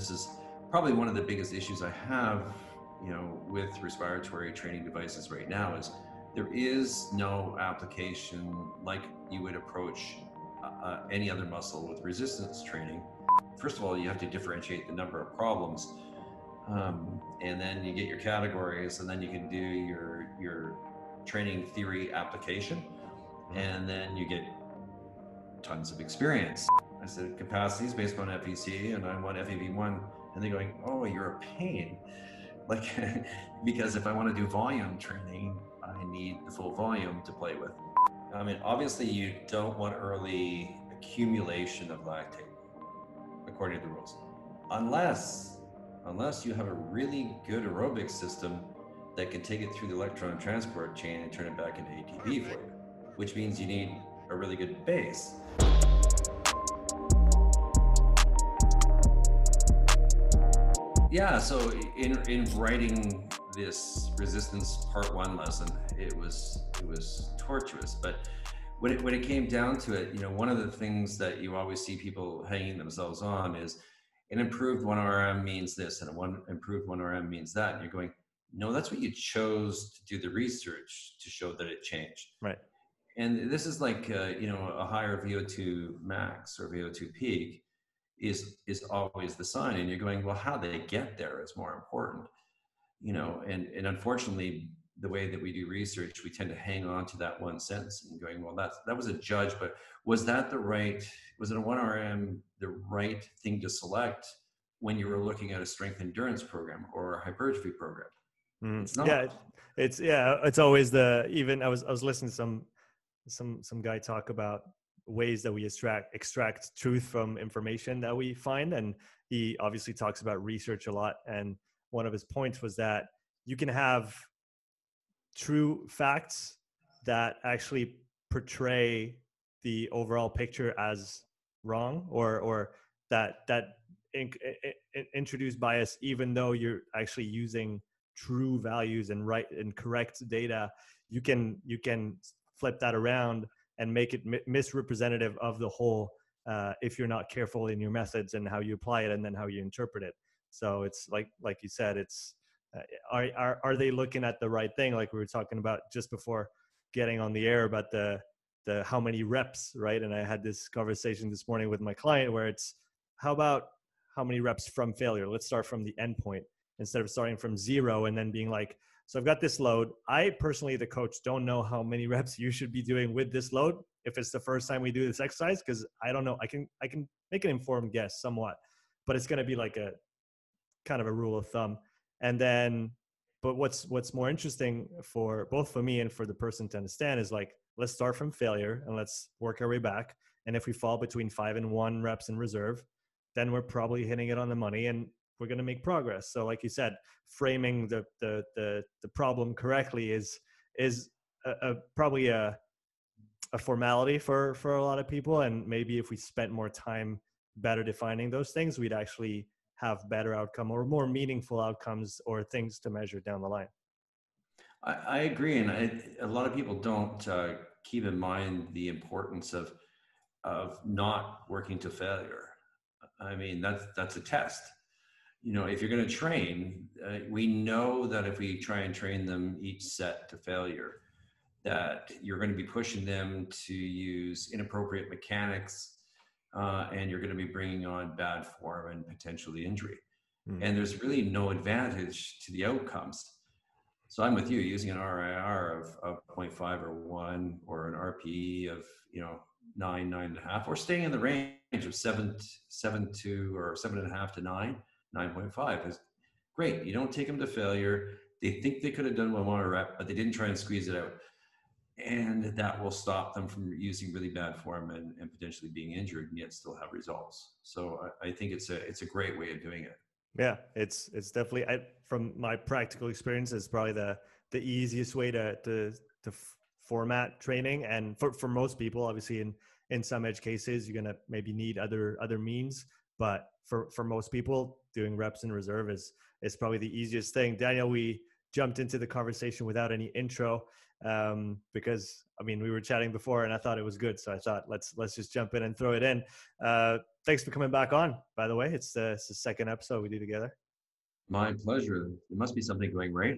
this is probably one of the biggest issues I have, you know, with respiratory training devices right now is there is no application like you would approach uh, uh, any other muscle with resistance training. First of all, you have to differentiate the number of problems, um, and then you get your categories, and then you can do your your training theory application, mm-hmm. and then you get tons of experience. I said capacity is based on FVC, and I want FEV1, and they're going, "Oh, you're a pain." Like, because if I want to do volume training, I need the full volume to play with. I mean, obviously, you don't want early accumulation of lactate, according to the rules, unless unless you have a really good aerobic system that can take it through the electron transport chain and turn it back into ATP for you, which means you need a really good base. Yeah, so in in writing this resistance part one lesson, it was it was torturous. But when it when it came down to it, you know, one of the things that you always see people hanging themselves on is an improved one RM means this, and a one improved one RM means that. And you're going, no, that's what you chose to do the research to show that it changed. Right. And this is like uh, you know a higher VO2 max or VO2 peak is is always the sign, and you're going, well, how they get there is more important you know and and unfortunately the way that we do research we tend to hang on to that one sentence and going well that's that was a judge but was that the right was it a 1rm the right thing to select when you were looking at a strength endurance program or a hypertrophy program mm. it's not. yeah it's yeah it's always the even i was i was listening to some some some guy talk about ways that we extract extract truth from information that we find. And he obviously talks about research a lot. And one of his points was that you can have true facts that actually portray the overall picture as wrong or or that that in, in, introduce bias even though you're actually using true values and right and correct data you can you can flip that around and make it misrepresentative of the whole uh, if you're not careful in your methods and how you apply it and then how you interpret it so it's like like you said, it's uh, are are are they looking at the right thing? Like we were talking about just before getting on the air about the the how many reps, right? And I had this conversation this morning with my client where it's how about how many reps from failure? Let's start from the end point instead of starting from zero and then being like, so I've got this load. I personally, the coach, don't know how many reps you should be doing with this load if it's the first time we do this exercise because I don't know. I can I can make an informed guess somewhat, but it's going to be like a kind of a rule of thumb. And then, but what's what's more interesting for both for me and for the person to understand is like let's start from failure and let's work our way back. And if we fall between five and one reps in reserve, then we're probably hitting it on the money and we're going to make progress. So, like you said, framing the the the, the problem correctly is is a, a, probably a a formality for for a lot of people. And maybe if we spent more time better defining those things, we'd actually have better outcome or more meaningful outcomes or things to measure down the line. I, I agree, and I, a lot of people don't uh, keep in mind the importance of of not working to failure. I mean, that's that's a test. You know, if you're going to train, uh, we know that if we try and train them each set to failure, that you're going to be pushing them to use inappropriate mechanics uh, and you're going to be bringing on bad form and potentially injury. Mm-hmm. And there's really no advantage to the outcomes. So I'm with you using an RIR of, of 0.5 or 1 or an RPE of, you know, 9, 9.5 or staying in the range of 7, 7 to or 7.5 to 9, 9.5 is great. You don't take them to failure. They think they could have done one more rep, but they didn't try and squeeze it out. And that will stop them from using really bad form and, and potentially being injured and yet still have results. So I, I, think it's a it's a great way of doing it. Yeah it's it's definitely I, from my practical experience it's probably the the easiest way to to to format training. And for, for most people obviously in in some edge cases you're gonna maybe need other other means. But for for most people doing reps in reserve is is probably the easiest thing daniel we jumped into the conversation without any intro um, because I mean we were chatting before and I thought it was good, so I thought let's let's just jump in and throw it in. Uh, thanks for coming back on. By the way, it's the, it's the second episode we do together. My pleasure. There must be something going right.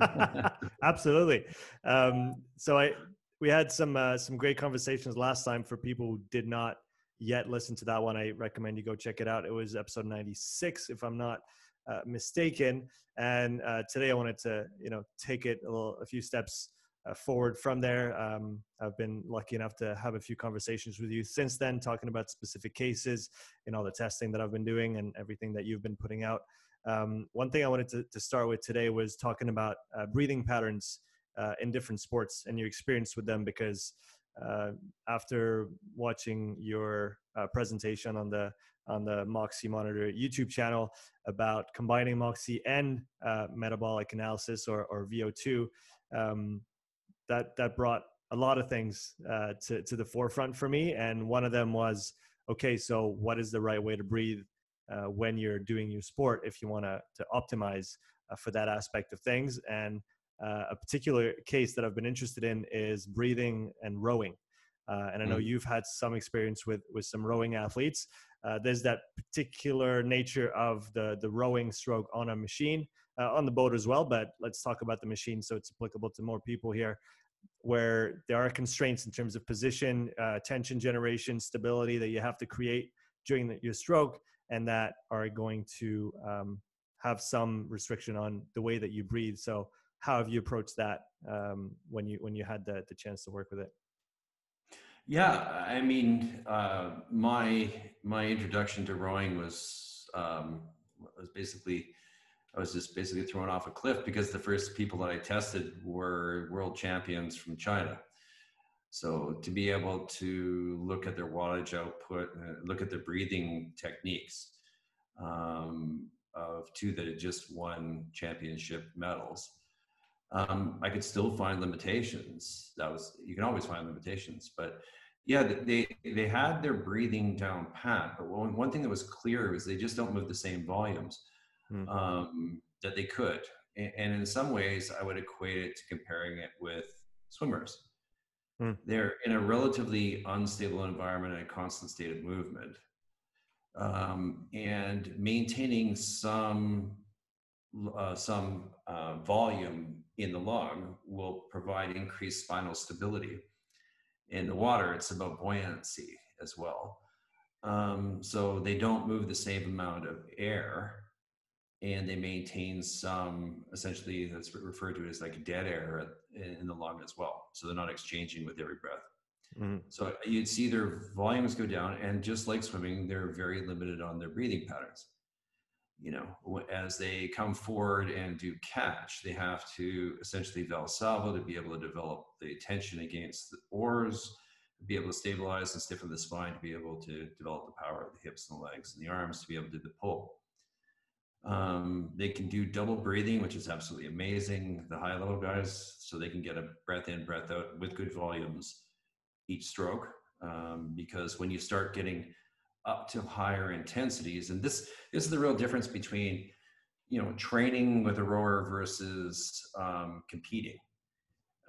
Absolutely. Um, so I we had some uh, some great conversations last time. For people who did not yet listen to that one, I recommend you go check it out. It was episode ninety six, if I'm not uh, mistaken. And uh, today I wanted to you know take it a, little, a few steps uh, forward from there. Um, I've been lucky enough to have a few conversations with you since then, talking about specific cases and all the testing that I've been doing and everything that you've been putting out. Um, one thing I wanted to, to, start with today was talking about uh, breathing patterns uh, in different sports and your experience with them because uh, after watching your uh, presentation on the on the Moxy Monitor YouTube channel about combining Moxy and uh, metabolic analysis or, or VO2, um, that that brought a lot of things uh, to to the forefront for me. And one of them was, okay, so what is the right way to breathe uh, when you're doing your sport if you want to to optimize uh, for that aspect of things? And uh, a particular case that I've been interested in is breathing and rowing. Uh, and I know mm. you've had some experience with with some rowing athletes. Uh, there's that particular nature of the the rowing stroke on a machine uh, on the boat as well. But let's talk about the machine so it's applicable to more people here, where there are constraints in terms of position, uh, tension generation, stability that you have to create during the, your stroke, and that are going to um, have some restriction on the way that you breathe. So, how have you approached that um, when you when you had the, the chance to work with it? Yeah, I mean, uh, my my introduction to rowing was um, was basically I was just basically thrown off a cliff because the first people that I tested were world champions from China. So to be able to look at their wattage output, uh, look at their breathing techniques um, of two that had just won championship medals, um, I could still find limitations. That was you can always find limitations, but yeah, they they had their breathing down pat. But one one thing that was clear was they just don't move the same volumes mm. um, that they could. And, and, in some ways, I would equate it to comparing it with swimmers. Mm. They're in a relatively unstable environment and a constant state of movement. Um, and maintaining some uh, some uh, volume in the lung will provide increased spinal stability. In the water, it's about buoyancy as well. Um, so they don't move the same amount of air and they maintain some essentially that's referred to as like dead air in the lung as well. So they're not exchanging with every breath. Mm-hmm. So you'd see their volumes go down, and just like swimming, they're very limited on their breathing patterns. You know, as they come forward and do catch, they have to essentially valsalva to be able to develop the tension against the oars, be able to stabilize and stiffen the spine, to be able to develop the power of the hips and the legs and the arms to be able to do the pull. Um, they can do double breathing, which is absolutely amazing. The high level guys, so they can get a breath in, breath out with good volumes each stroke. Um, because when you start getting up to higher intensities, and this, this is the real difference between you know training with a rower versus um, competing.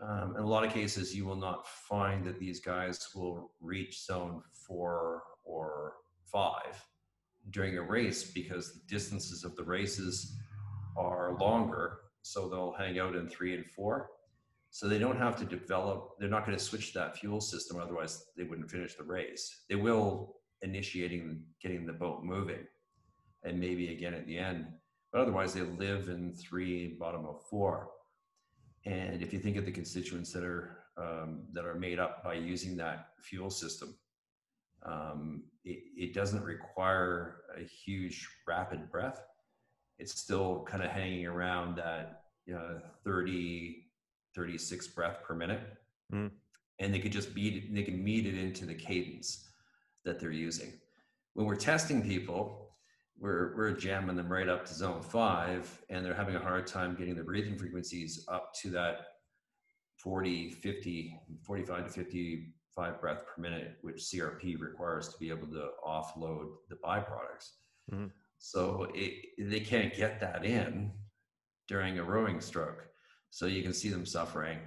Um, in a lot of cases, you will not find that these guys will reach zone four or five during a race because the distances of the races are longer. So they'll hang out in three and four. So they don't have to develop, they're not going to switch that fuel system, otherwise they wouldn't finish the race. They will initiating getting the boat moving and maybe again at the end. But otherwise they live in three, bottom of four. And if you think of the constituents that are um, that are made up by using that fuel system, um, it, it, doesn't require a huge rapid breath. It's still kind of hanging around that you know, 30, 36 breath per minute. Mm. And they could just beat it, they can meet it into the cadence that they're using. When we're testing people, we're, we're jamming them right up to zone five, and they're having a hard time getting the breathing frequencies up to that 40, 50, 45 to 55 breath per minute, which CRP requires to be able to offload the byproducts. Mm-hmm. So it, they can't get that in during a rowing stroke. So you can see them suffering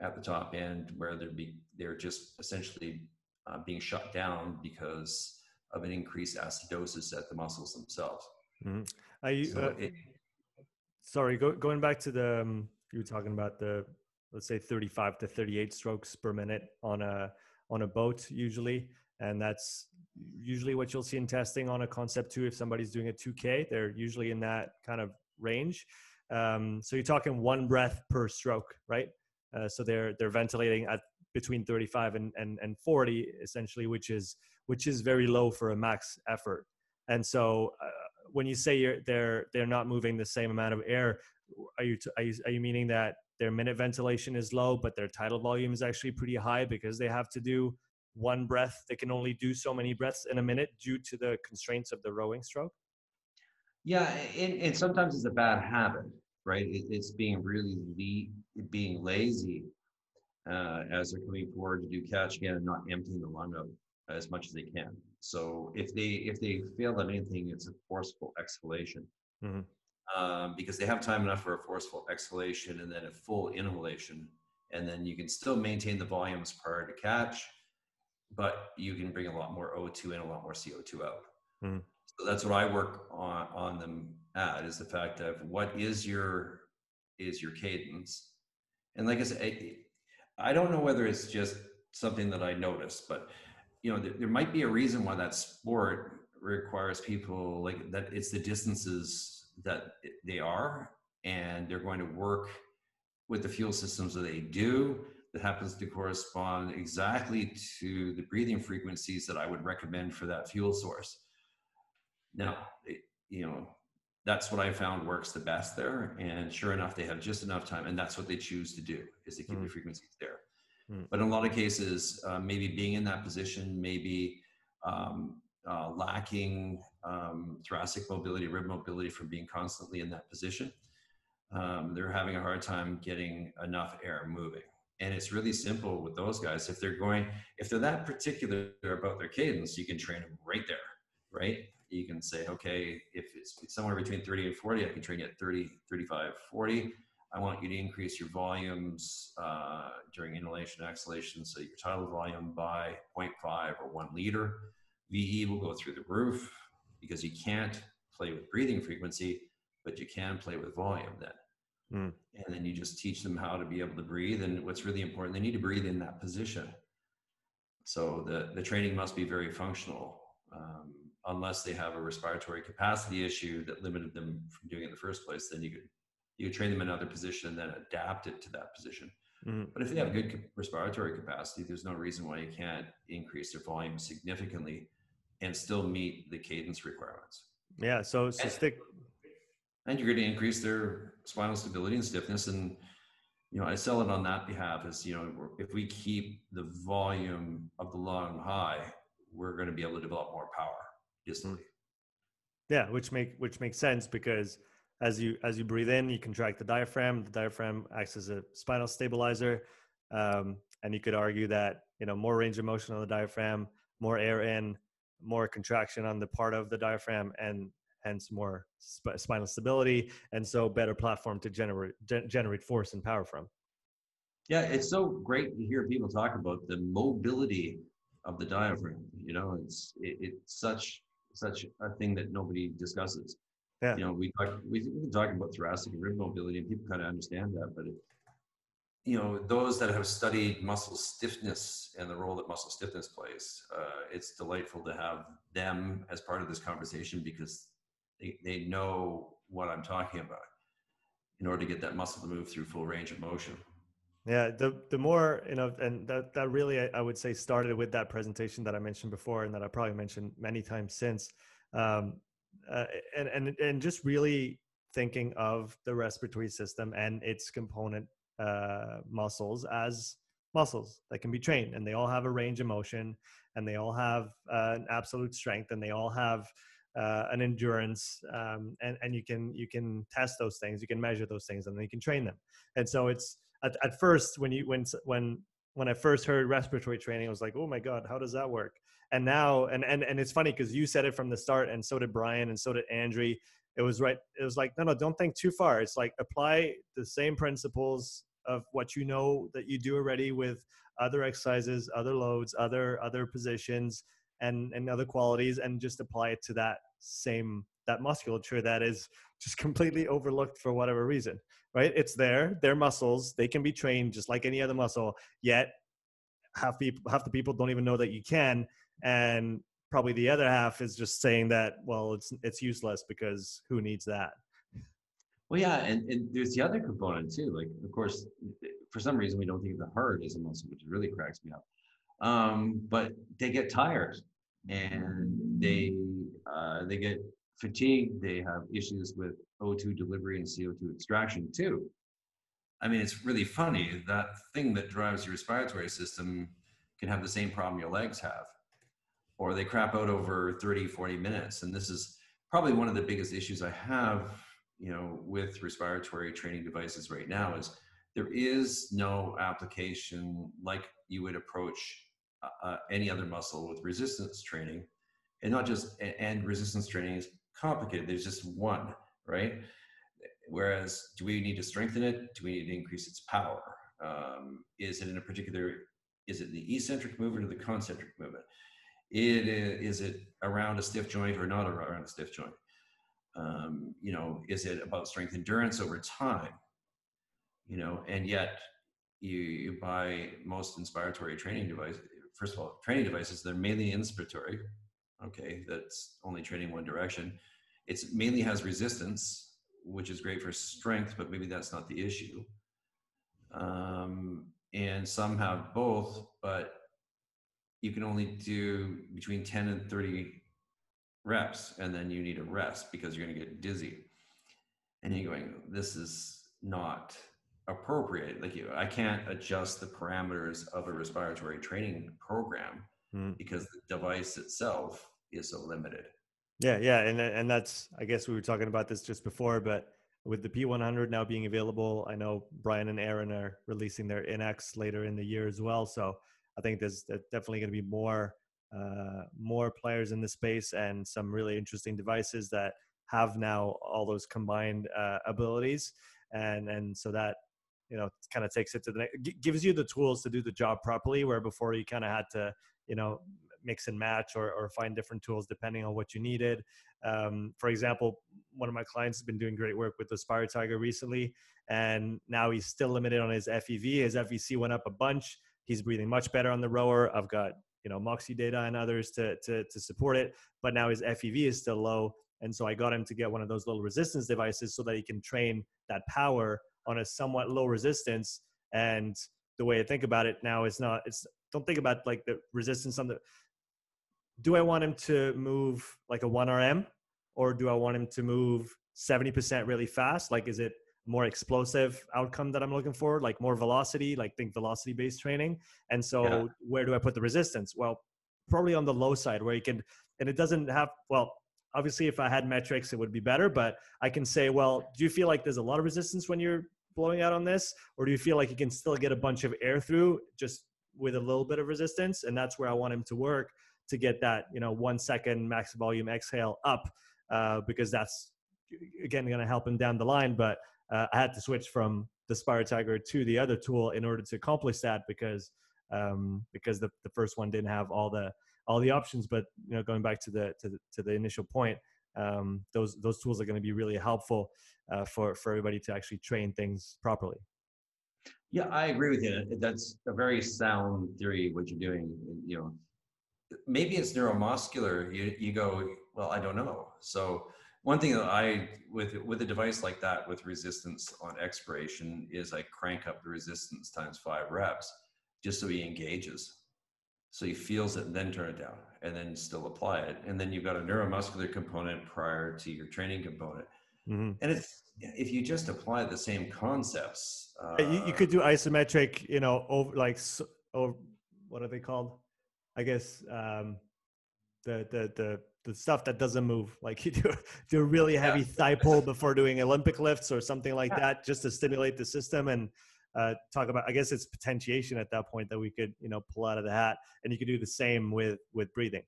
at the top end where they're be, they're just essentially uh, being shut down because of an increased acidosis at the muscles themselves. Mm-hmm. So uh, it, sorry, go, going back to the, um, you were talking about the, let's say 35 to 38 strokes per minute on a, on a boat usually. And that's usually what you'll see in testing on a concept two. If somebody's doing a 2K, they're usually in that kind of range. Um, so you're talking one breath per stroke, right? Uh, so they're they're ventilating at between 35 and, and, and 40 essentially, which is which is very low for a max effort. And so uh, when you say they're they're not moving the same amount of air, are you, t- are you are you meaning that their minute ventilation is low, but their tidal volume is actually pretty high because they have to do one breath. They can only do so many breaths in a minute due to the constraints of the rowing stroke. Yeah, and, and sometimes it's a bad habit, right? It, it's being really le- being lazy uh, as they're coming forward to do catch again and not emptying the lung out as much as they can. So if they if they fail at anything, it's a forceful exhalation. Mm-hmm. Um, because they have time enough for a forceful exhalation and then a full inhalation, and then you can still maintain the volumes prior to catch, but you can bring a lot more O2 in, a lot more CO2 out. Mm-hmm. So that's what I work on on them at is the fact of what is your is your cadence, and like I said, I, I don't know whether it's just something that I noticed, but you know, there, there might be a reason why that sport requires people like that. It's the distances that they are, and they're going to work with the fuel systems that they do that happens to correspond exactly to the breathing frequencies that I would recommend for that fuel source. Now, it, you know, that's what I found works the best there. And sure enough, they have just enough time, and that's what they choose to do is to keep mm. the frequencies there. Mm. But in a lot of cases, uh, maybe being in that position, maybe um, uh, lacking um, thoracic mobility, rib mobility from being constantly in that position, um, they're having a hard time getting enough air moving. And it's really simple with those guys. If they're going, if they're that particular about their cadence, you can train them right there, right? You can say, okay, if it's somewhere between 30 and 40, I can train you at 30, 35, 40 I want you to increase your volumes uh, during inhalation and exhalation, so your tidal volume by 0.5 or 1 liter. VE will go through the roof because you can't play with breathing frequency, but you can play with volume then. Mm. And then you just teach them how to be able to breathe. And what's really important, they need to breathe in that position. So the, the training must be very functional. Um, unless they have a respiratory capacity issue that limited them from doing it in the first place, then you could you train them in another position and then adapt it to that position. Mm-hmm. But if they have good respiratory capacity, there's no reason why you can't increase their volume significantly and still meet the cadence requirements. Yeah. So, so and, stick. And you're going to increase their spinal stability and stiffness. And, you know, I sell it on that behalf as, you know, if we keep the volume of the lung high, we're going to be able to develop more power Yeah. Which make, which makes sense because as you as you breathe in you contract the diaphragm the diaphragm acts as a spinal stabilizer um, and you could argue that you know more range of motion on the diaphragm more air in more contraction on the part of the diaphragm and hence more sp- spinal stability and so better platform to generate gen- generate force and power from yeah it's so great to hear people talk about the mobility of the diaphragm you know it's it, it's such such a thing that nobody discusses yeah. You know, we talk, we, we can talk about thoracic and rib mobility and people kind of understand that, but it, you know, those that have studied muscle stiffness and the role that muscle stiffness plays, uh, it's delightful to have them as part of this conversation because they, they know what I'm talking about in order to get that muscle to move through full range of motion. Yeah, the the more you know, and that that really I, I would say started with that presentation that I mentioned before, and that I probably mentioned many times since. Um, uh, and and and just really thinking of the respiratory system and its component uh, muscles as muscles that can be trained, and they all have a range of motion, and they all have uh, an absolute strength, and they all have uh, an endurance, um, and and you can you can test those things, you can measure those things, and then you can train them. And so it's at, at first when you when when when I first heard respiratory training, I was like, oh my god, how does that work? and now and and and it's funny because you said it from the start and so did brian and so did andre it was right it was like no no don't think too far it's like apply the same principles of what you know that you do already with other exercises other loads other other positions and and other qualities and just apply it to that same that musculature that is just completely overlooked for whatever reason right? It's there they're muscles they can be trained just like any other muscle yet half people half the people don't even know that you can and probably the other half is just saying that well it's it's useless because who needs that? Well yeah and, and there's the other component too like of course for some reason we don't think of the heart as a muscle which really cracks me up um, but they get tired and they uh, they get fatigued they have issues with o2 delivery and co2 extraction too. I mean it's really funny that thing that drives your respiratory system can have the same problem your legs have or they crap out over 30 40 minutes and this is probably one of the biggest issues i have you know with respiratory training devices right now is there is no application like you would approach uh, uh any other muscle with resistance training and not just and resistance training is complicated there's just one right whereas do we need to strengthen it do we need to increase its power um, is it in a particular is it the eccentric movement or the concentric movement it is, it around a stiff joint or not around a stiff joint? Um, you know, is it about strength endurance over time? You know, and yet you, you buy most inspiratory training devices. First of all, training devices, they're mainly inspiratory. Okay, that's only training one direction. It's mainly has resistance, which is great for strength, but maybe that's not the issue. Um, and some have both, but you can only do between 10 and 30 reps and then you need a rest because you're going to get dizzy and you're going this is not appropriate. Like you i can't adjust the parameters of a respiratory training program mm. because the device itself is so limited. Yeah yeah and and that's i guess we were talking about this just before but with the p100 now being available i know brian and aaron are releasing their NX later in the year as well. So I think there's definitely going to be more uh, more players in the space and some really interesting devices that have now all those combined uh, abilities, and and so that you know kind of takes it to the next, gives you the tools to do the job properly. Where before you kind of had to you know mix and match or, or find different tools depending on what you needed. Um, for example, one of my clients has been doing great work with the SpiroTiger recently, and now he's still limited on his FEV. His FVC went up a bunch He's breathing much better on the rower. I've got you know Moxy data and others to to to support it, but now his FEV is still low, and so I got him to get one of those little resistance devices so that he can train that power on a somewhat low resistance. And the way I think about it now is not it's don't think about like the resistance on the. Do I want him to move like a one RM, or do I want him to move seventy percent really fast? Like, is it more explosive outcome that I'm looking for, like more velocity, like think velocity based training. And so yeah. where do I put the resistance? Well, probably on the low side where you can, and it doesn't have, well, obviously if I had metrics, it would be better, but I can say, well, do you feel like there's a lot of resistance when you're blowing out on this? Or do you feel like you can still get a bunch of air through just with a little bit of resistance? And that's where I want him to work to get that, you know, one second max volume exhale up, uh, because that's again going to help him down the line. But uh, I had to switch from the SpiroTiger to the other tool in order to accomplish that because um, because the, the first one didn't have all the all the options. But you know, going back to the to the, to the initial point, um, those those tools are going to be really helpful uh, for for everybody to actually train things properly. Yeah, I agree with you. That's a very sound theory. What you're doing, you know, maybe it's neuromuscular. You you go, well, I don't know. So one thing that I with with a device like that with resistance on expiration is I crank up the resistance times five reps just so he engages. So he feels it and then turn it down and then still apply it. And then you've got a neuromuscular component prior to your training component. Mm-hmm. And it's if you just apply the same concepts. Uh, you, you, could do isometric, you know, over like or what are they called? I guess um, the the the the stuff that doesn't move like you do do a really heavy yeah. thigh pull before doing olympic lifts or something like yeah. that just to stimulate the system and uh, talk about i guess it's potentiation at that point that we could you know pull out of the hat and you could do the same with with breathing.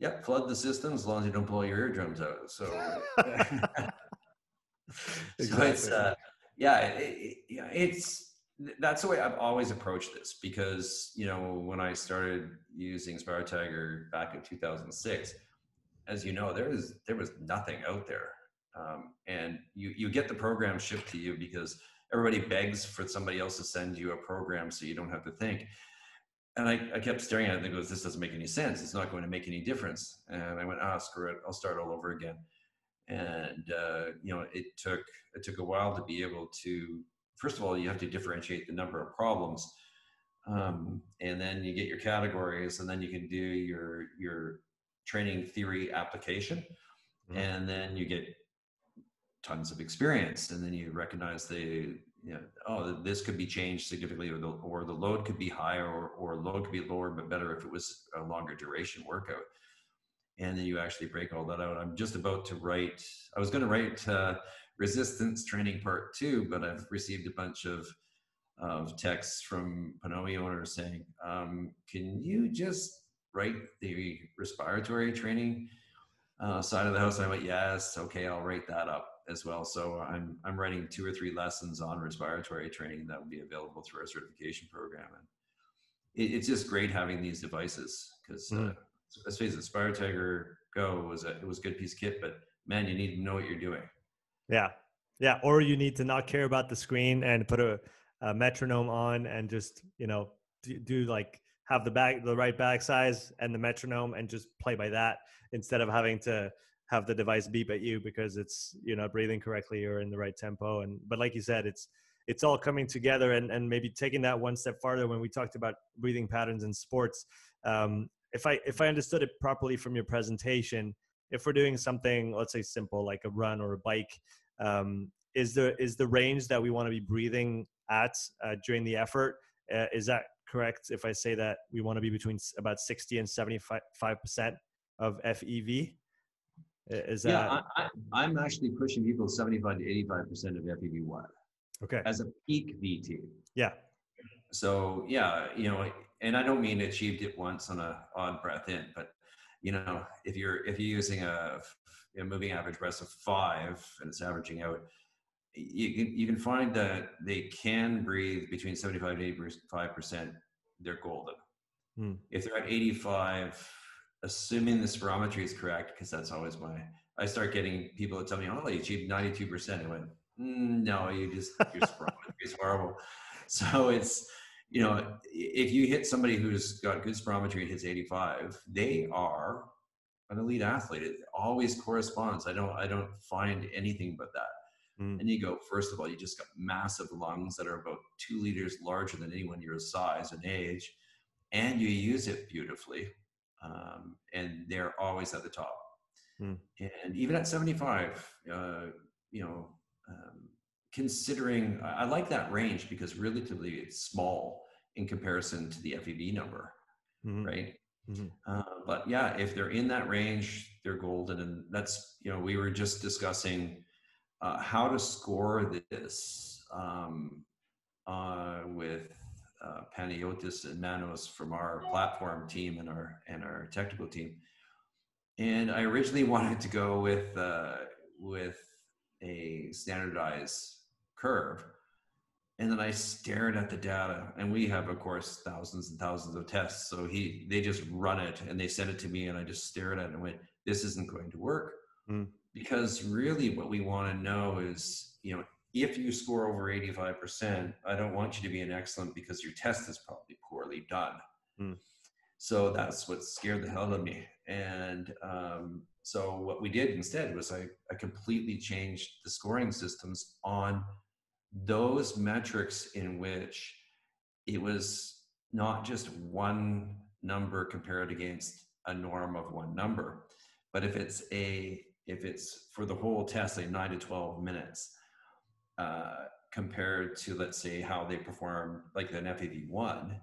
Yep flood the system as long as you don't blow your eardrums out so. So it's uh, yeah it, it, it's that's the way I've always approached this because you know when I started using SpiroTiger back in 2006, as you know, there was there was nothing out there, um, and you you get the program shipped to you because everybody begs for somebody else to send you a program so you don't have to think. And I, I kept staring at it and goes, this doesn't make any sense. It's not going to make any difference. And I went, ah, screw it. I'll start all over again. And uh, you know, it took it took a while to be able to first of all, you have to differentiate the number of problems. Um, and then you get your categories and then you can do your, your training theory application. Mm-hmm. And then you get tons of experience and then you recognize the, you know, oh, this could be changed significantly or the, or the load could be higher or, or load could be lower, but better if it was a longer duration workout and then you actually break all that out. I'm just about to write. I was going to write uh, resistance training part two, but I've received a bunch of of texts from PNOE owners saying, um, "Can you just write the respiratory training uh, side of the house?" And I went, "Yes, okay, I'll write that up as well." So I'm I'm writing two or three lessons on respiratory training that will be available through our certification program, and it, it's just great having these devices because. Mm. Uh, let's face it, SpiroTiger Go was a it was a good piece of kit, but man, you need to know what you're doing. Yeah. Yeah. Or you need to not care about the screen and put a, a metronome on and just, you know, do, do, like have the back, the right back size and the metronome and just play by that instead of having to have the device beep at you because it's, you're not breathing correctly or in the right tempo. And, but like you said, it's, it's all coming together and, and maybe taking that one step farther when we talked about breathing patterns in sports. Um, if I, if I understood it properly from your presentation, if we're doing something let's say simple like a run or a bike um, is the is the range that we want to be breathing at uh, during the effort uh, is that correct if i say that we want to be between about 60 and 75 percent of fev is that yeah I, am actually pushing people 75 to 85 percent of fev1 okay as a peak vt yeah so yeah you know and i don't mean achieved it once on a odd breath in but you know, if you're if you're using a, moving average breath of five and it's averaging out, you can you can find that they can breathe between 75 and 85 percent. They're golden. Hmm. If they're at 85, assuming the spirometry is correct, because that's always my I start getting people that tell me, "Oh, you achieved 92 percent." I went, mm, "No, you just your spirometry is horrible." So it's you know, if you hit somebody who's got good spirometry and hits 85, they are an elite athlete. It always corresponds. I don't I don't find anything but that. Mm. And you go, first of all, you just got massive lungs that are about two liters larger than anyone your size and age, and you use it beautifully. Um, and they're always at the top. Mm. And even at 75, uh, you know, um, considering I like that range because relatively it's small in comparison to the FEV number, mm-hmm. right? Mm-hmm. Uh, but yeah, if they're in that range, they're golden, and that's you know we were just discussing uh, how to score this um, uh, with uh, Panayotis and Manos from our platform team and our and our technical team. And I originally wanted to go with uh, with a standardized curve. And then I stared at the data, and we have, of course, thousands and thousands of tests. So he, they just run it and they send it to me, and I just stared at it and went, "This isn't going to work." Mm. Because really, what we want to know is, you know, if you score over 85%, I don't want you to be an excellent because your test is probably poorly done. Mm. So that's what scared the hell out of me. And um, so what we did instead was I, I completely changed the scoring systems on those metrics in which it was not just one number compared against a norm of one number, but if it's a if it's for the whole test, like nine to twelve minutes, uh, compared to let's say how they perform like an FEV one,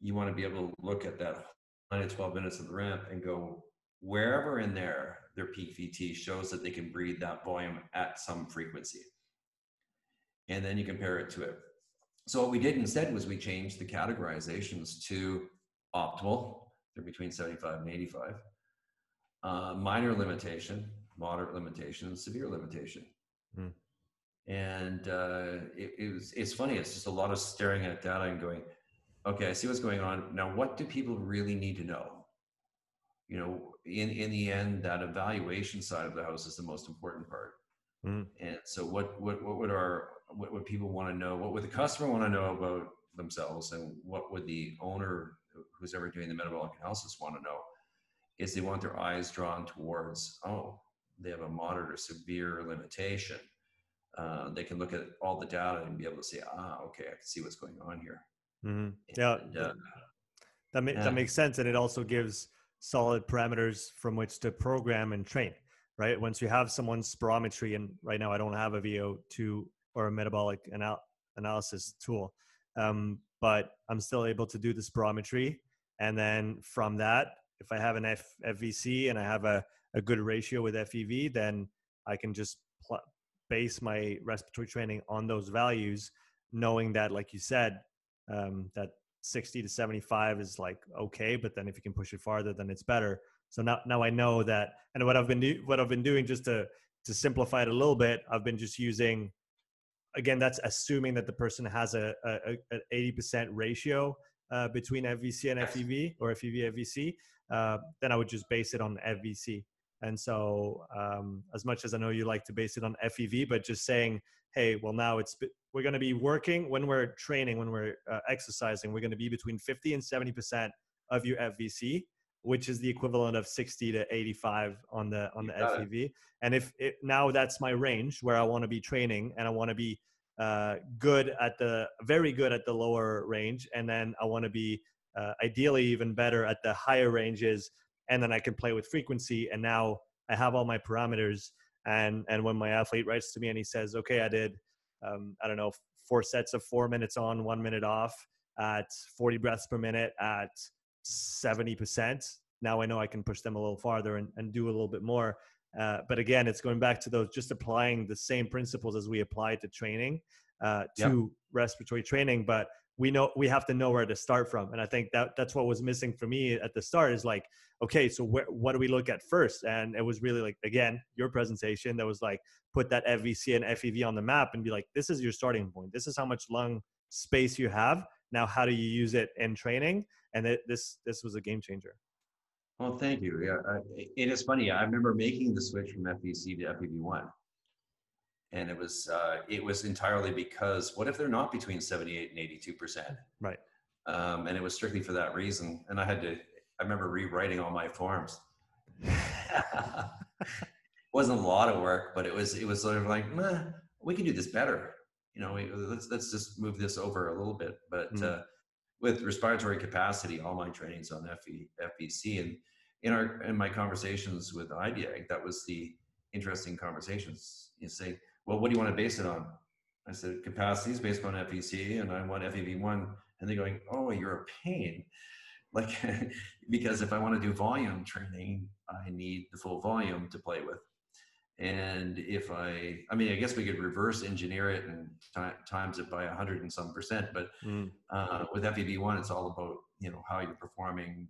you want to be able to look at that nine to twelve minutes of the ramp and go wherever in there their peak VT shows that they can breathe that volume at some frequency and then you compare it to it. So what we did instead was we changed the categorizations to optimal, they're between 75 and 85, uh, minor limitation, moderate limitation, severe limitation. Hmm. And uh, it, it was, it's funny. It's just a lot of staring at data and going, okay, I see what's going on. Now, what do people really need to know? You know, in, in the end, that evaluation side of the house is the most important part. Mm. And so what, what, what would our, what would people want to know? What would the customer want to know about themselves? And what would the owner who's ever doing the metabolic analysis want to know? Is they want their eyes drawn towards, oh, they have a moderate or severe limitation. Uh, they can look at all the data and be able to say, ah, okay, I can see what's going on here. Mm-hmm. Yeah, and, uh, that ma- that makes sense, and it also gives solid parameters from which to program and train. Right, once you have someone's spirometry, and right now I don't have a VO2 or a metabolic anal- analysis tool, um, but I'm still able to do the spirometry, and then from that, if I have an F- FVC and I have a, a good ratio with FEV, then I can just base my respiratory training on those values, knowing that, like you said, um, that 60 to 75 is like okay but then if you can push it farther then it's better so now now i know that and what i've been do, what i've been doing just to to simplify it a little bit i've been just using again that's assuming that the person has a, a, a 80% ratio uh, between FVC and FEV or FEV FVC, uh, then I would just base it on FVC. And so, um, as much as I know you like to base it on FEV, but just saying, hey, well, now it's we're going to be working when we're training, when we're uh, exercising, we're going to be between 50 and 70% of your FVC, which is the equivalent of 60 to 85 on the on the FEV. It. And if it, now that's my range where I want to be training and I want to be uh, good at the very good at the lower range, and then I want to be uh, ideally even better at the higher ranges, and then I can play with frequency. And now I have all my parameters. And and when my athlete writes to me and he says, "Okay, I did." um, I don't know, four sets of four minutes on, one minute off at 40 breaths per minute at 70%. Now I know I can push them a little farther and, and do a little bit more. Uh, but again, it's going back to those just applying the same principles as we apply to training uh, to yep. respiratory training. But we know we have to know where to start from and i think that that's what was missing for me at the start is like okay so where, what do we look at first? And it was really like again your presentation that was like put that fvc and fev on the map and be like this is your starting point. This is how much lung space you have. Now how do you use it in training? And it, this this was a game changer. Well thank you. Yeah it is funny. I remember making the switch from fvc to fev1 and it was uh, it was entirely because what if they're not between 78 and 82 percent? Right. Um, and it was strictly for that reason and i had to i remember rewriting all my forms. It wasn't a lot of work but it was it was sort of like we can do this better. You know we, let's let's just move this over a little bit but mm. uh, with respiratory capacity all my training's on FE, fvc and in our in my conversations with idiag, that was the interesting conversations you say well, what do you want to base it on? I said, capacity is based on FVC and I want FEV1. And they're going, oh, you're a pain. Like, because if I want to do volume training, I need the full volume to play with. And if I, I mean, I guess we could reverse engineer it and t- times it by a hundred and some percent. But mm. uh, with FEV1, it's all about, you know, how you're performing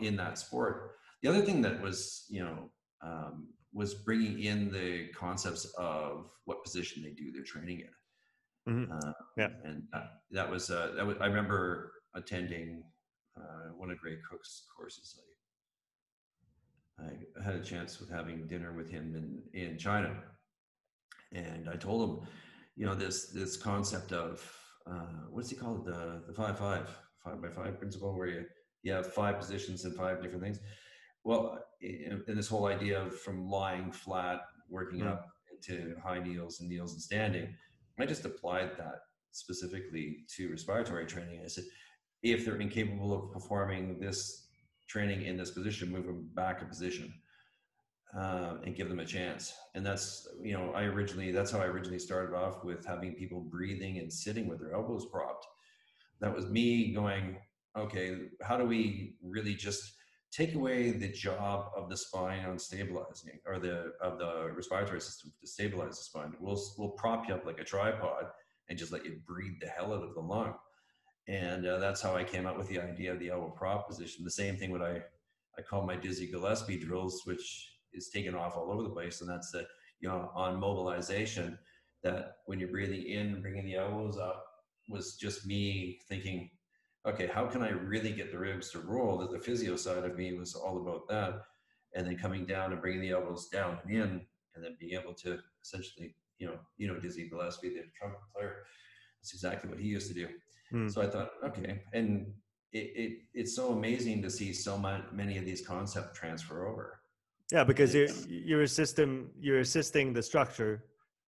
in that sport. The other thing that was, you know, um, was bringing in the concepts of what position they do their training in. Mm-hmm. Uh, yeah, and that, that was uh, that was. I remember attending uh, one of Gray Cook's courses. I, I had a chance with having dinner with him in in China, and I told him, you know, this this concept of uh, what's he called the the five five five by five principle, where you you have five positions and five different things well, and this whole idea of from lying flat, working mm. up into high kneels and kneels and standing, I just applied that specifically to respiratory training. I said, if they're incapable of performing this training in this position, move them back a position uh, and give them a chance. And that's, you know, I originally, that's how I originally started off with having people breathing and sitting with their elbows propped. That was me going, okay, how do we really just take away the job of the spine on stabilizing or the of the respiratory system to stabilize the spine. We'll we'll prop you up like a tripod and just let you breathe the hell out of the lung. And uh, that's how I came up with the idea of the elbow prop position. The same thing what I I call my Dizzy Gillespie drills, which is taken off all over the place, and that's the you know on mobilization that when you're breathing in, bringing the elbows up, was just me thinking, okay, how can I really get the ribs to roll? That the physio side of me was all about that. And then coming down and bringing the elbows down and in, and then being able to essentially, you know, you know, Dizzy Gillespie, the trumpet player, that's exactly what he used to do. Mm. So I thought, okay. And it, it, it's so amazing to see so many of these concepts transfer over. Yeah, because you're, you're a system, you're assisting the structure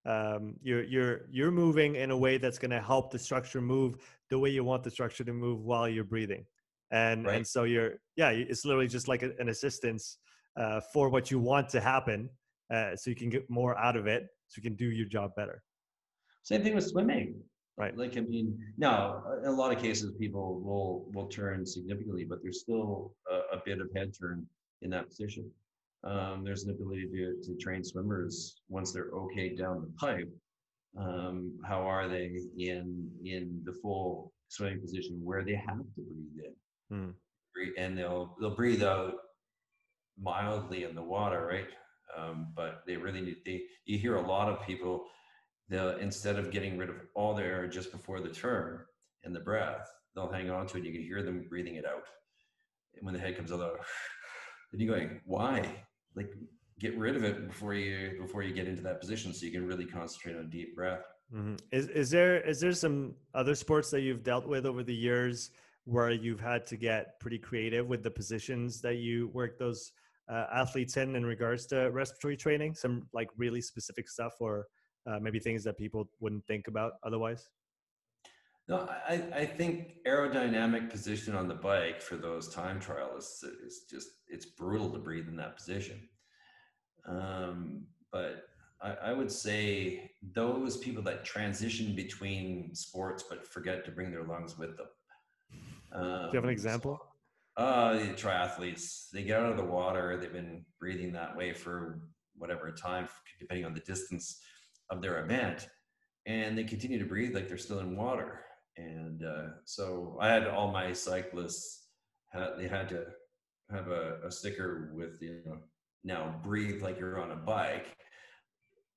um, you're you're you're moving in a way that's going to help the structure move the way you want the structure to move while you're breathing. And right. and so you're yeah it's literally just like a, an assistance uh, for what you want to happen uh, so you can get more out of it so you can do your job better. Same thing with swimming. Right. Like i mean now in a lot of cases people will will turn significantly but there's still a, a bit of head turn in that position um, there's an ability to, to train swimmers once they're okay down the pipe. Um, how are they in in the full swimming position where they have to breathe in, mm. and they'll they'll breathe out mildly in the water, right? Um, but they really need. They you hear a lot of people. They'll instead of getting rid of all their air just before the turn and the breath, they'll hang on to it. You can hear them breathing it out. And when the head comes out, then you're going, why? Like get rid of it before you before you get into that position so you can really concentrate on deep breath. Mm-hmm. is, is there is there some other sports that you've dealt with over the years where you've had to get pretty creative with the positions that you work those uh, athletes in in regards to respiratory training? Some like really specific stuff or uh, maybe things that people wouldn't think about otherwise no, I, I think aerodynamic position on the bike for those time trialists is just it's brutal to breathe in that position. Um, but I, I, would say those people that transition between sports but forget to bring their lungs with them. Um, Do you have an example? uh, the triathletes, they get out of the water, they've been breathing that way for whatever time, depending on the distance of their event, and they continue to breathe like they're still in water and uh, so I had all my cyclists had, they had to have a, a, sticker with you know now breathe like you're on a bike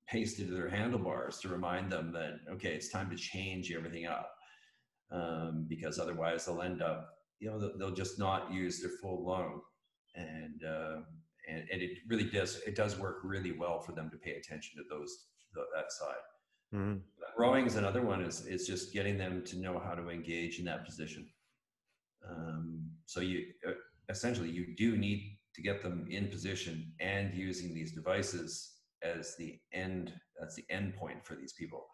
pasted to their handlebars to remind them that okay it's time to change everything up um, because otherwise they'll end up you know they'll, just not use their full lung and, uh, and and it really does it does work really well for them to pay attention to those that side mm-hmm. Rowing is another one is is just getting them to know how to engage in that position. Um, so you uh, essentially you do need to get them in position and using these devices as the end that's the end point for these people.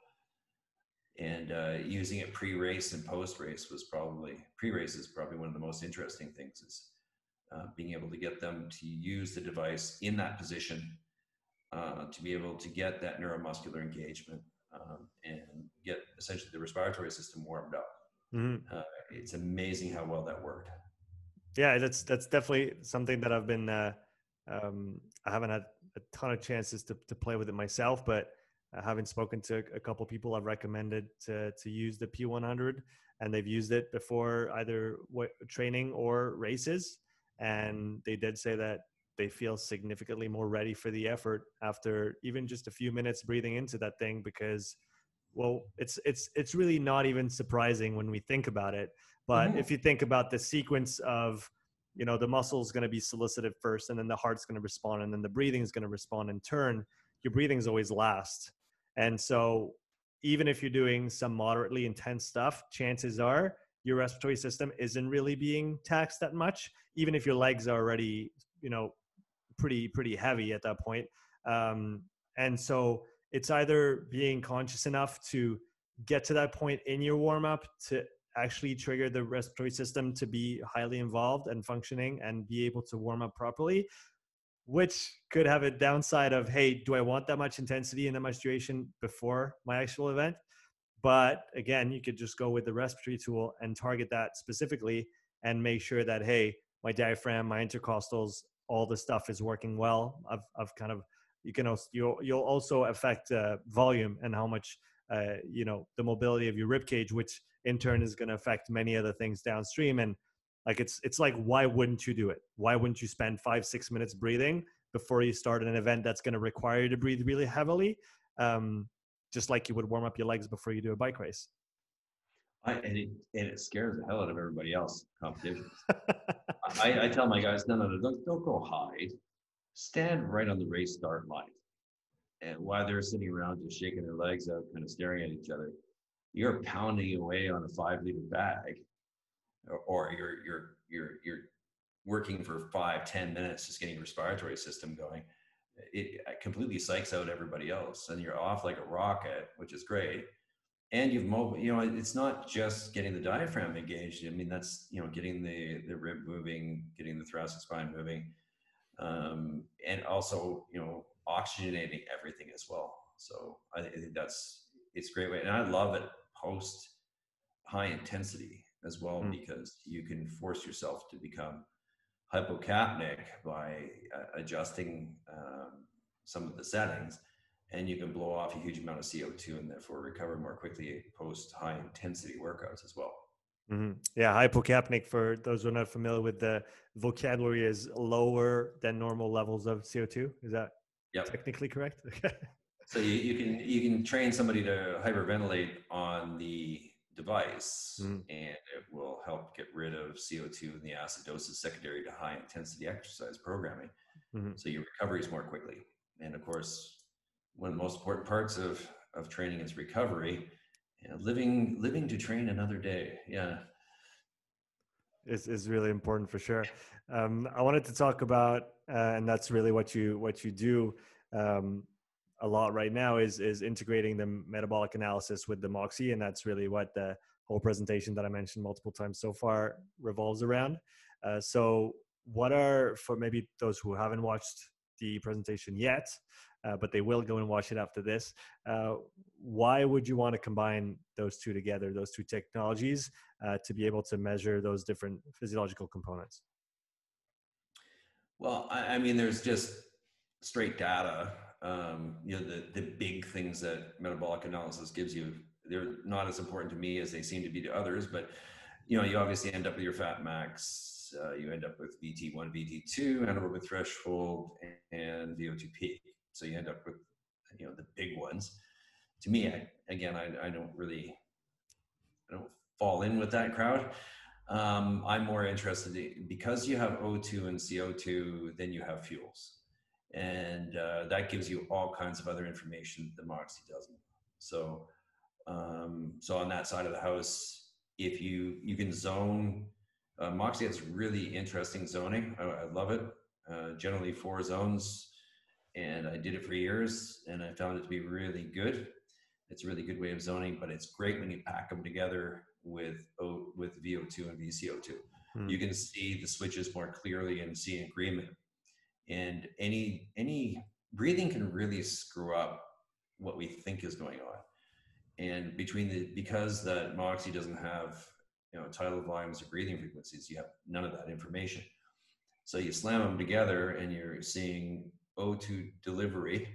And uh, using it pre-race and post-race was probably pre-race is probably one of the most interesting things is uh, being able to get them to use the device in that position uh, to be able to get that neuromuscular engagement um, and get essentially the respiratory system warmed up. Mm-hmm. Uh, it's amazing how well that worked. Yeah, that's that's definitely something that I've been. Uh, um, I haven't had a ton of chances to to play with it myself, but I haven't spoken to a couple people I've recommended to to use the P100, and they've used it before either training or races, and they did say that they feel significantly more ready for the effort after even just a few minutes breathing into that thing because well it's it's it's really not even surprising when we think about it but mm-hmm. if you think about the sequence of you know the muscle is going to be solicited first and then the heart's going to respond and then the breathing is going to respond in turn your breathing is always last and so even if you're doing some moderately intense stuff chances are your respiratory system isn't really being taxed that much even if your legs are already you know pretty pretty heavy at that point. Um, and so it's either being conscious enough to get to that point in your warm up to actually trigger the respiratory system to be highly involved and functioning and be able to warm up properly which could have a downside of hey do i want that much intensity and that much duration before my actual event but again you could just go with the respiratory tool and target that specifically and make sure that hey my diaphragm my intercostals all the stuff is working well. I've, I've kind of, you can also, you'll, you'll also affect uh, volume and how much, uh, you know, the mobility of your rib cage, which in turn is going to affect many other things downstream. And like, it's, it's like, why wouldn't you do it? Why wouldn't you spend five, six minutes breathing before you start an event that's going to require you to breathe really heavily? Um, just like you would warm up your legs before you do a bike race. I, and it and it scares the hell out of everybody else competitions. I, I tell my guys, no, no, no, don't, don't go hide. Stand right on the race start line. And while they're sitting around just shaking their legs out, kind of staring at each other, you're pounding away on a five liter bag, or, or you're you're you're you're working for five ten minutes just getting your respiratory system going. It completely psychs out everybody else, and you're off like a rocket, which is great and you've mobile you know it's not just getting the diaphragm engaged i mean that's you know getting the the rib moving getting the thoracic spine moving um, and also you know oxygenating everything as well so i think that's it's a great way and i love it post high intensity as well mm. because you can force yourself to become hypocapnic by uh, adjusting um, some of the settings and you can blow off a huge amount of CO2 and therefore recover more quickly post high intensity workouts as well. Mm-hmm. Yeah, hypocapnic, for those who are not familiar with the vocabulary, is lower than normal levels of CO2. Is that yep. technically correct? so you, you can you can train somebody to hyperventilate on the device mm-hmm. and it will help get rid of CO2 and the acidosis secondary to high intensity exercise programming. Mm-hmm. So your recovery is more quickly. And of course, one of the most important parts of of training is recovery. You know, living living to train another day. Yeah, is is really important for sure. Um, I wanted to talk about, uh, and that's really what you what you do um, a lot right now is is integrating the metabolic analysis with the Moxy, and that's really what the whole presentation that I mentioned multiple times so far revolves around. Uh, so, what are for maybe those who haven't watched the presentation yet? Uh, but they will go and watch it after this. Uh, why would you want to combine those two together, those two technologies, uh, to be able to measure those different physiological components? Well, I, I mean, there's just straight data. Um, you know, the the big things that metabolic analysis gives you, they're not as important to me as they seem to be to others. But you know, you obviously end up with your fat max. Uh, you end up with VT1, VT2, anaerobic threshold, and VO2 peak so you end up with you know the big ones. To me I, again I, I don't really i don't fall in with that crowd. Um, i'm more interested in, because you have o2 and co2 then you have fuels. And uh, that gives you all kinds of other information that Moxy doesn't. So um, so on that side of the house if you you can zone uh, moxy has really interesting zoning. I, I love it. Uh, generally four zones and I did it for years, and I found it to be really good. It's a really good way of zoning, but it's great when you pack them together with o, with VO2 and VCO2. Hmm. You can see the switches more clearly and see agreement. And any any breathing can really screw up what we think is going on. And between the because that Moxy doesn't have you know tidal volumes or breathing frequencies, you have none of that information. So you slam them together, and you're seeing O2 delivery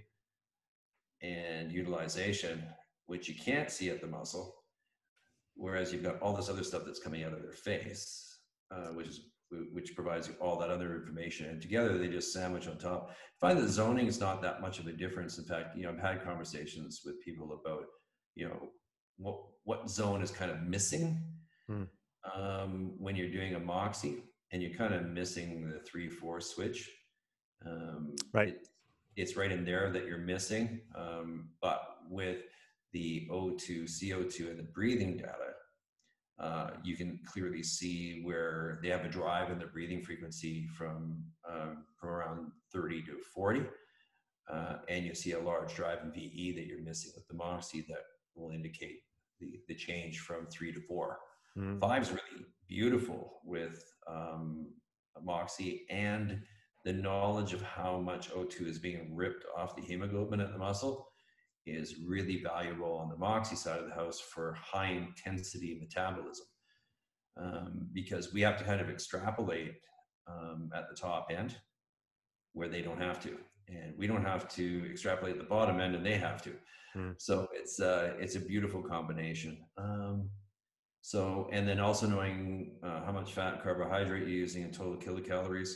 and utilization, which you can't see at the muscle, whereas you've got all this other stuff that's coming out of their face, uh, which is which provides you all that other information, and together they just sandwich on top. I find that zoning is not that much of a difference. In fact, you know, I've had conversations with people about, you know, what what zone is kind of missing hmm. um, when you're doing a moxy, and you're kind of missing the three four switch um, right. It, it's right in there that you're missing. Um, but with the O2, CO2, and the breathing data, uh, you can clearly see where they have a drive in the breathing frequency from, um, from around 30 to 40. Uh, and you see a large drive in VE that you're missing with the Moxy that will indicate the, the change from three to 4 mm-hmm. Five is really beautiful with um, Moxy and the knowledge of how much O2 is being ripped off the hemoglobin at the muscle is really valuable on the Moxy side of the house for high intensity metabolism. Um, because we have to kind of extrapolate um, at the top end where they don't have to. And we don't have to extrapolate the bottom end and they have to. Hmm. So it's, uh, it's a beautiful combination. Um, so, and then also knowing uh, how much fat carbohydrate you're using in total kilocalories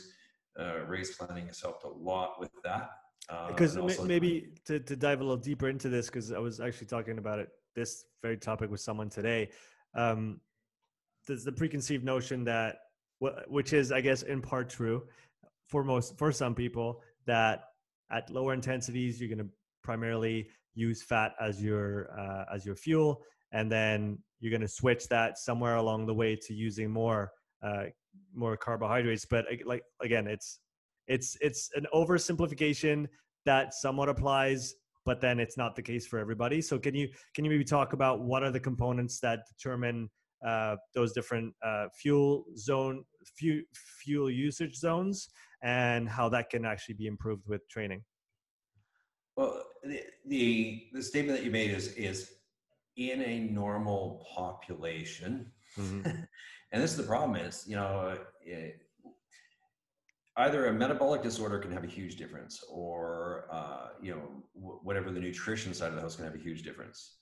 uh, race planning has helped a lot with that. Because uh, maybe to, to dive a little deeper into this, because I was actually talking about it, this very topic with someone today. Um, there's the preconceived notion that, which is, I guess, in part true for most, for some people, that at lower intensities, you're going to primarily use fat as your uh, as your fuel, and then you're going to switch that somewhere along the way to using more uh, more carbohydrates. But like again, it's it's it's an oversimplification that somewhat applies but then it's not the case for everybody so can you can you maybe talk about what are the components that determine uh, those different uh, fuel zone fuel, fuel usage zones and how that can actually be improved with training well the the, the statement that you made is is in a normal population mm-hmm. and this is the problem is you know it, either a metabolic disorder can have a huge difference or uh, you know w- whatever the nutrition side of the house can have a huge difference.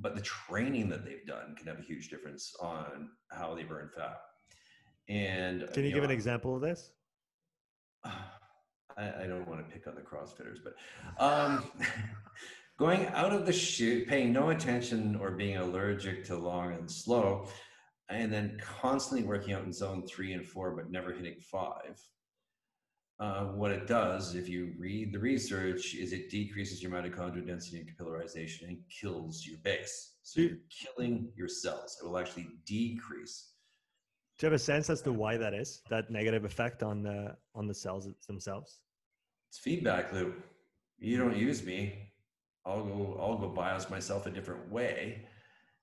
But the training that they've done can have a huge difference on how they burn fat. And can you, you give know, an example of this? I, I, don't want to pick on the crossfitters but um, going out of the chute paying no attention or being allergic to long and slow and then constantly working out in zone three and four but never hitting five uh, what it does, if you read the research, is it decreases your mitochondrial density and capillarization and kills your base. So you're killing your cells. It will actually decrease. Do you have a sense as to why that is? That negative effect on the on the cells themselves? It's feedback loop. You don't use me, I'll go I'll go bias myself a different way.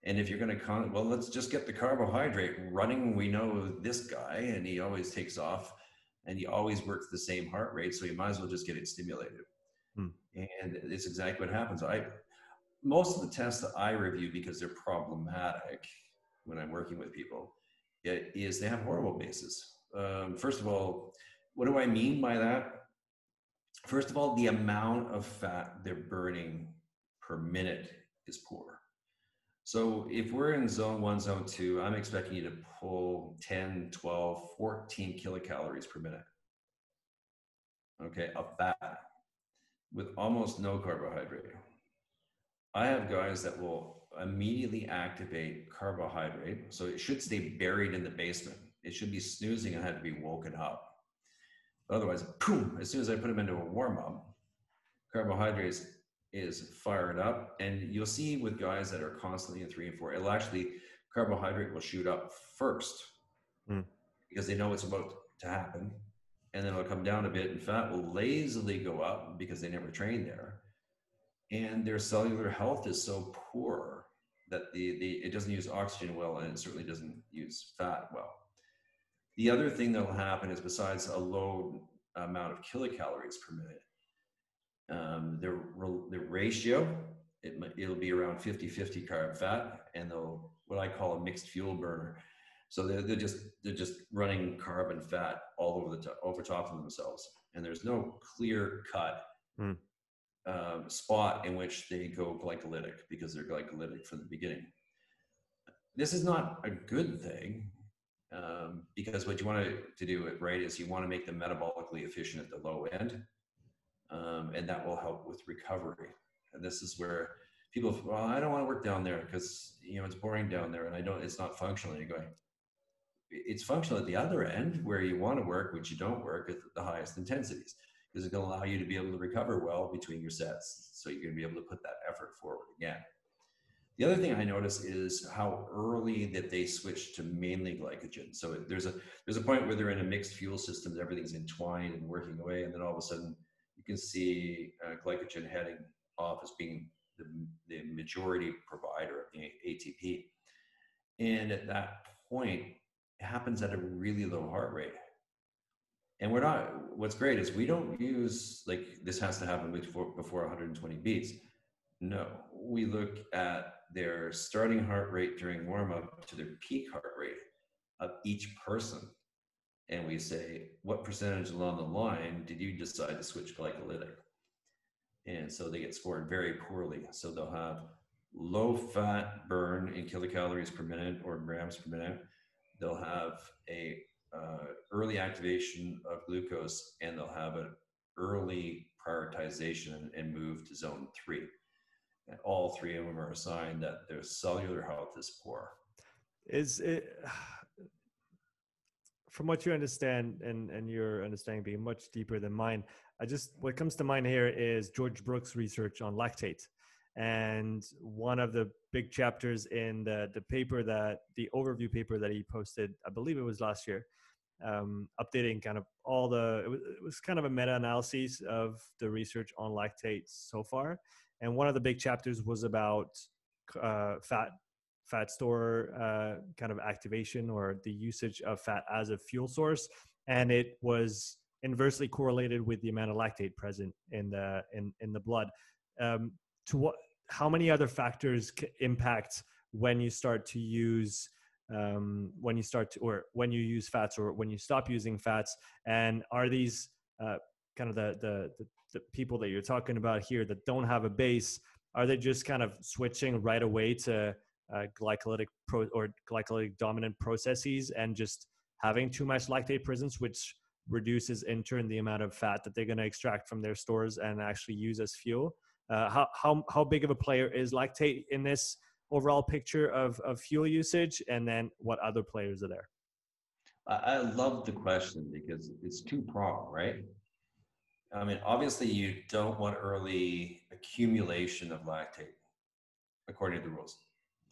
And if you're going to con, well, let's just get the carbohydrate running. We know this guy, and he always takes off and he always works the same heart rate, so you might as well just get it stimulated. Hmm. And it's exactly what happens. I most of the tests that I review because they're problematic when I'm working with people is they have horrible bases. Um, first of all, what do I mean by that? First of all, the amount of fat they're burning per minute is poor. So if we're in zone one, zone two, I'm expecting you to pull 10, 12, 14 kilocalories per minute. Okay, of fat with almost no carbohydrate. I have guys that will immediately activate carbohydrate. So it should stay buried in the basement. It should be snoozing and had to be woken up. But Otherwise, boom, as soon as I put them into a warm up, carbohydrates is fired up. And you'll see with guys that are constantly in three and four, it'll actually, carbohydrate will shoot up first mm. because they know it's about to happen. And then it'll come down a bit and fat will lazily go up because they never trained there. And their cellular health is so poor that the, the it doesn't use oxygen well and it certainly doesn't use fat well. The other thing that will happen is besides a low amount of kilocalories per minute, um, the, the ratio, it, it'll be around 50 50 carb fat, and they'll what I call a mixed fuel burner. So they're, they're just they're just running carb and fat all over the top, over top of themselves, and there's no clear cut mm. um, spot in which they go glycolytic because they're glycolytic from the beginning. This is not a good thing um, because what you want to, to do it right is you want to make them metabolically efficient at the low end um, and that will help with recovery. And this is where people, well, I don't want to work down there because you know it's boring down there, and I don't. It's not functional. you're going. It's functional at the other end where you want to work, which you don't work at the highest intensities, because it's going to allow you to be able to recover well between your sets, so you're going to be able to put that effort forward again. The other thing I notice is how early that they switch to mainly glycogen. So there's a there's a point where they're in a mixed fuel system, everything's entwined and working away, and then all of a sudden can see uh, glycogen heading off as being the, the majority provider of the ATP. And at that point, it happens at a really low heart rate. And we're not, what's great is we don't use like this has to happen before, before 120 beats. No, we look at their starting heart rate during warm up to their peak heart rate of each person and we say, what percentage along the line did you decide to switch glycolytic? And so they get scored very poorly. So they'll have low fat burn in kilocalories per minute or grams per minute. They'll have a uh, early activation of glucose and they'll have an early prioritization and move to zone three. And all three of them are assigned that their cellular health is poor. Is it, from what you understand and, and your understanding being much deeper than mine, I just, what comes to mind here is George Brooks' research on lactate. And one of the big chapters in the, the paper that, the overview paper that he posted, I believe it was last year, um, updating kind of all the it was, it was kind of a meta-analysis of the research on lactate so far and one of the big chapters was about uh, fat fat store uh, kind of activation or the usage of fat as a fuel source and it was inversely correlated with the amount of lactate present in the in, in the blood. Um, to what how many other factors impact when you start to use um, when you start to, or when you use fats or when you stop using fats? And are these uh, kind of the, the, the the people that you're talking about here that don't have a base are they just kind of switching right away to uh, glycolytic pro or glycolytic dominant processes and just having too much lactate presence which reduces in turn the amount of fat that they're going to extract from their stores and actually use as fuel uh, how, how, how big of a player is lactate in this overall picture of, of fuel usage and then what other players are there? I love the question because it's two pronged, right? I mean, obviously, you don't want early accumulation of lactate according to the rules,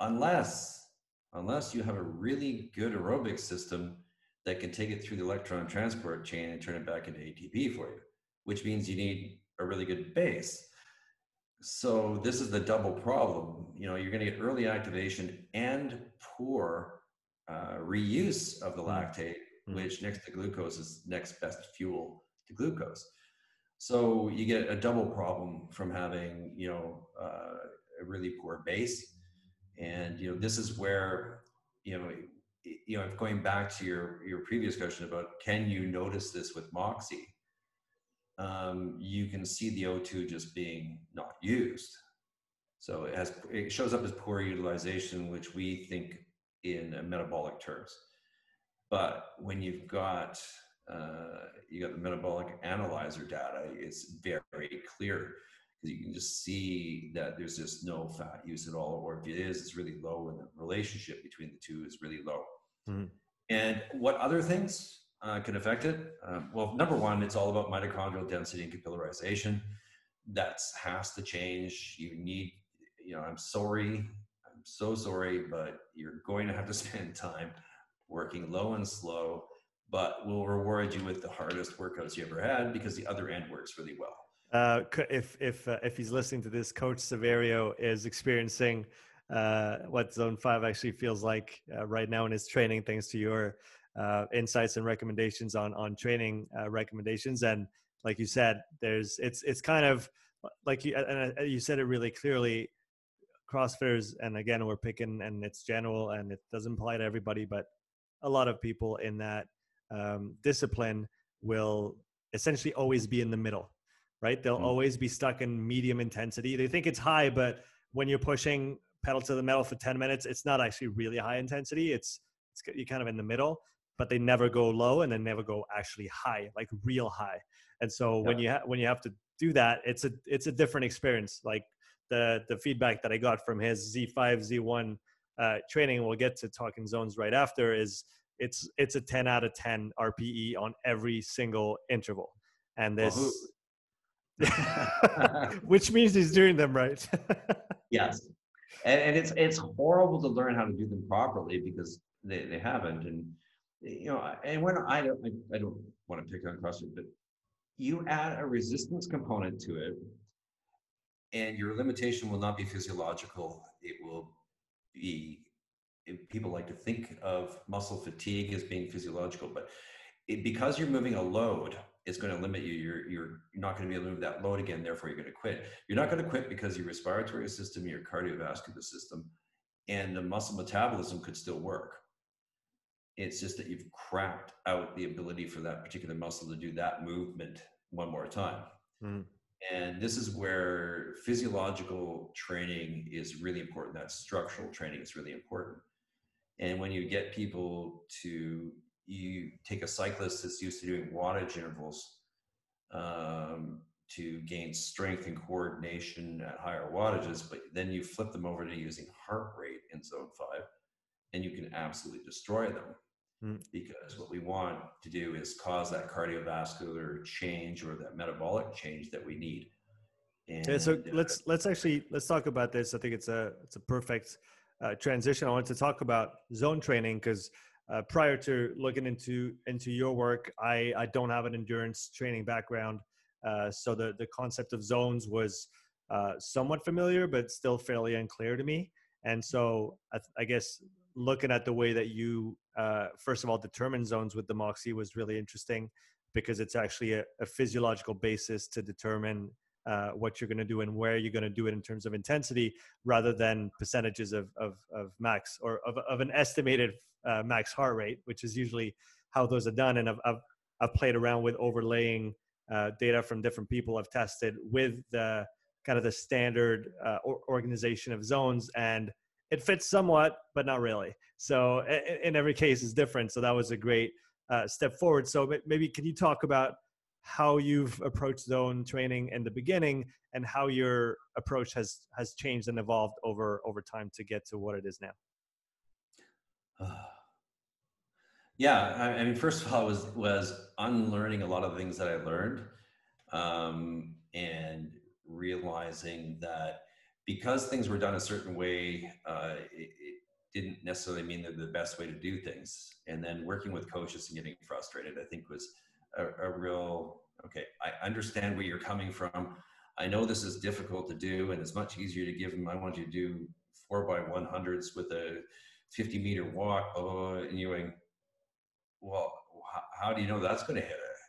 unless unless you have a really good aerobic system that can take it through the electron transport chain and turn it back into ATP for you, which means you need a really good base. So this is the double problem. You know, you're going to get early activation and poor uh, reuse of the hmm. lactate, mm. which next to glucose is next best fuel to glucose. So you get a double problem from having, you know, uh, a really poor base. And, you know, this is where, you know, you know, going back to your, your previous question about can you notice this with Moxy? um, you can see the O2 just being not used. So it has it shows up as poor utilization, which we think in metabolic terms. But when you've got uh, you got the metabolic analyzer data, it's very clear you can just see that there's just no fat use at all, or if it is, it's really low, and the relationship between the two is really low. Mm-hmm. And what other things? uh, can affect it? Um, well, number one, it's all about mitochondrial density and capillarization. That has to change. You need, you know, I'm sorry, I'm so sorry, but you're going to have to spend time working low and slow, but we'll reward you with the hardest workouts you ever had because the other end works really well. Uh, if if uh, if he's listening to this, Coach Severio is experiencing uh, what Zone Five actually feels like uh, right now in his training, thanks to your uh, insights and recommendations on on training uh, recommendations. And like you said, there's it's it's kind of like you and you said it really clearly. CrossFitters, and again, we're picking, and it's general, and it doesn't apply to everybody, but a lot of people in that um, discipline will essentially always be in the middle, right? They'll mm-hmm. always be stuck in medium intensity. They think it's high, but when you're pushing pedal to the metal for 10 minutes, it's not actually really high intensity. It's, it's you're kind of in the middle but they never go low and they never go actually high, like real high. And so yeah. when you ha- when you have to do that, it's a it's a different experience. Like the the feedback that I got from his Z5 Z1 uh, training, we'll get to talking zones right after. Is it's it's a 10 out of 10 RPE on every single interval, and this. Well, which means he's doing them right. yes, and, and it's it's horrible to learn how to do them properly because they, they haven't. And you know, and when I don't, I, I don't want to pick on CrossFit, but you add a resistance component to it, and your limitation will not be physiological. It will be. People like to think of muscle fatigue as being physiological, but it, because you're moving a load, it's going to limit you. You're you're not going to be able to move that load again. Therefore, you're going to quit. You're not going to quit because your respiratory system, your cardiovascular system, and the muscle metabolism could still work it's just that you've cracked out the ability for that particular muscle to do that movement one more time. Mm. And this is where physiological training is really important. That structural training is really important. And when you get people to, you take a cyclist that's used to doing wattage intervals, um, to gain strength and coordination at higher wattages, but then you flip them over to using heart rate in zone five, and you can absolutely destroy them. Mm. Because what we want to do is cause that cardiovascular change or that metabolic change that we need. And, yeah, so uh, let's let's actually let's talk about this. I think it's a it's a perfect uh, transition. I want to talk about zone training because uh, prior to looking into into your work, I I don't have an endurance training background, uh, so the the concept of zones was uh, somewhat familiar, but still fairly unclear to me. And so I, I guess looking at the way that you uh, first of all determine zones with the Moxy was really interesting because it's actually a, a physiological basis to determine uh, what you're going to do and where you're going to do it in terms of intensity rather than percentages of, of, of max or of, of an estimated uh, max heart rate, which is usually how those are done. And I've, I've, I've played around with overlaying uh, data from different people I've tested with the kind of the standard uh, organization of zones and it fits somewhat, but not really. So in, in every case is different. So that was a great uh, step forward. So maybe can you talk about how you've approached zone training in the beginning and how your approach has has changed and evolved over over time to get to what it is now? Yeah I, mean first of all was was unlearning a lot of things that i learned um, and realizing that because things were done a certain way uh, it, it didn't necessarily mean they're the best way to do things. And then working with coaches and getting frustrated i think was a, a real okay i understand where you're coming from. I know this is difficult to do and it's much easier to give them i want you to do four by 100s with a 50 meter walk blah, blah, blah, and you're going well how, do you know that's going to hit it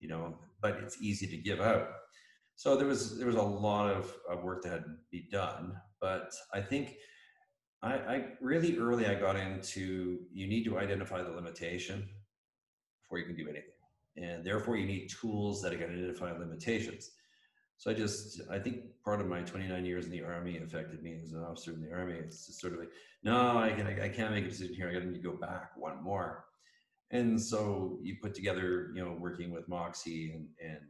you know? But it's easy to give out so there was there was a lot of, of work that had to be done but i think I, I really early i got into you need to identify the limitation before you can do anything and therefore you need tools that can identify limitations. So I just, I think part of my 29 years in the army affected me as an officer in the army. It's just sort of like, no, I can, I can't make a decision here. I got to go back one more. And so you put together, you know, working with Moxy and, and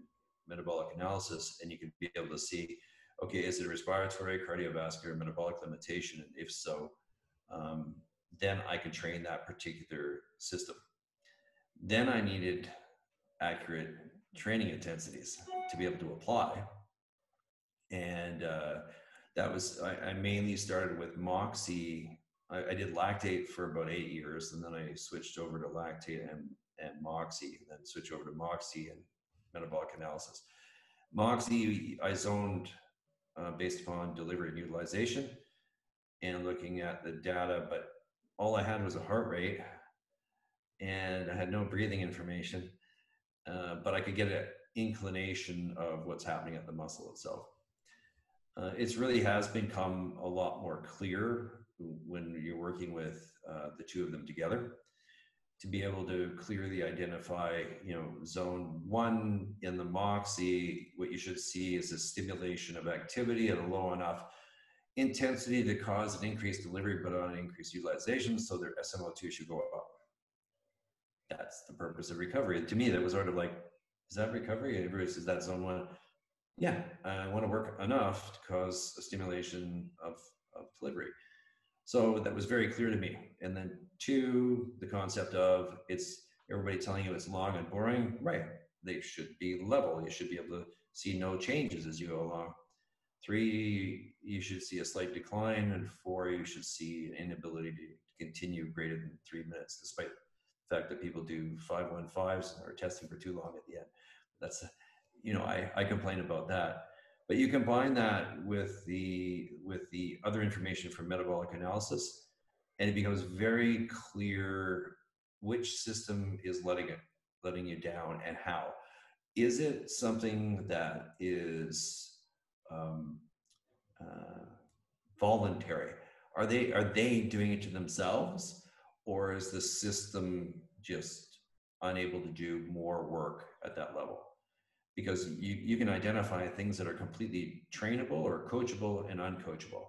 metabolic analysis, and you can be able to see, okay, is it a respiratory, cardiovascular, metabolic limitation? And if so, um, then I can train that particular system. Then I needed accurate training intensities to be able to apply. And uh, that was, I, I, mainly started with Moxy. I, I, did lactate for about eight years, and then I switched over to lactate and, and Moxy, and then switch over to Moxy and metabolic analysis. Moxy, I zoned uh, based upon delivery and utilization and looking at the data, but all I had was a heart rate and I had no breathing information. Uh, but I could get an inclination of what's happening at the muscle itself. Uh, it's really has become a lot more clear when you're working with uh, the two of them together to be able to clearly identify, you know, zone one in the moxy, what you should see is a stimulation of activity at a low enough intensity to cause an increased delivery, but on increased utilization, so their SMO2 should go up that's the purpose of recovery. And to me, that was sort of like, is that recovery? Bruce, is that zone one? Yeah, I want to work enough to cause a stimulation of, of delivery. So that was very clear to me. And then two, the concept of it's everybody telling you it's long and boring. Right. They should be level. You should be able to see no changes as you go along. Three, you should see a slight decline. And four, you should see an inability to continue greater than three minutes, despite fact that people do 515s and are testing for too long at the end. That's, you know, I, I complain about that. But you combine that with the with the other information from metabolic analysis, and it becomes very clear which system is letting it letting you down and how. Is it something that is um, uh, voluntary? Are they are they doing it to themselves? Or is the system just unable to do more work at that level? Because you, you can identify things that are completely trainable or coachable and uncoachable.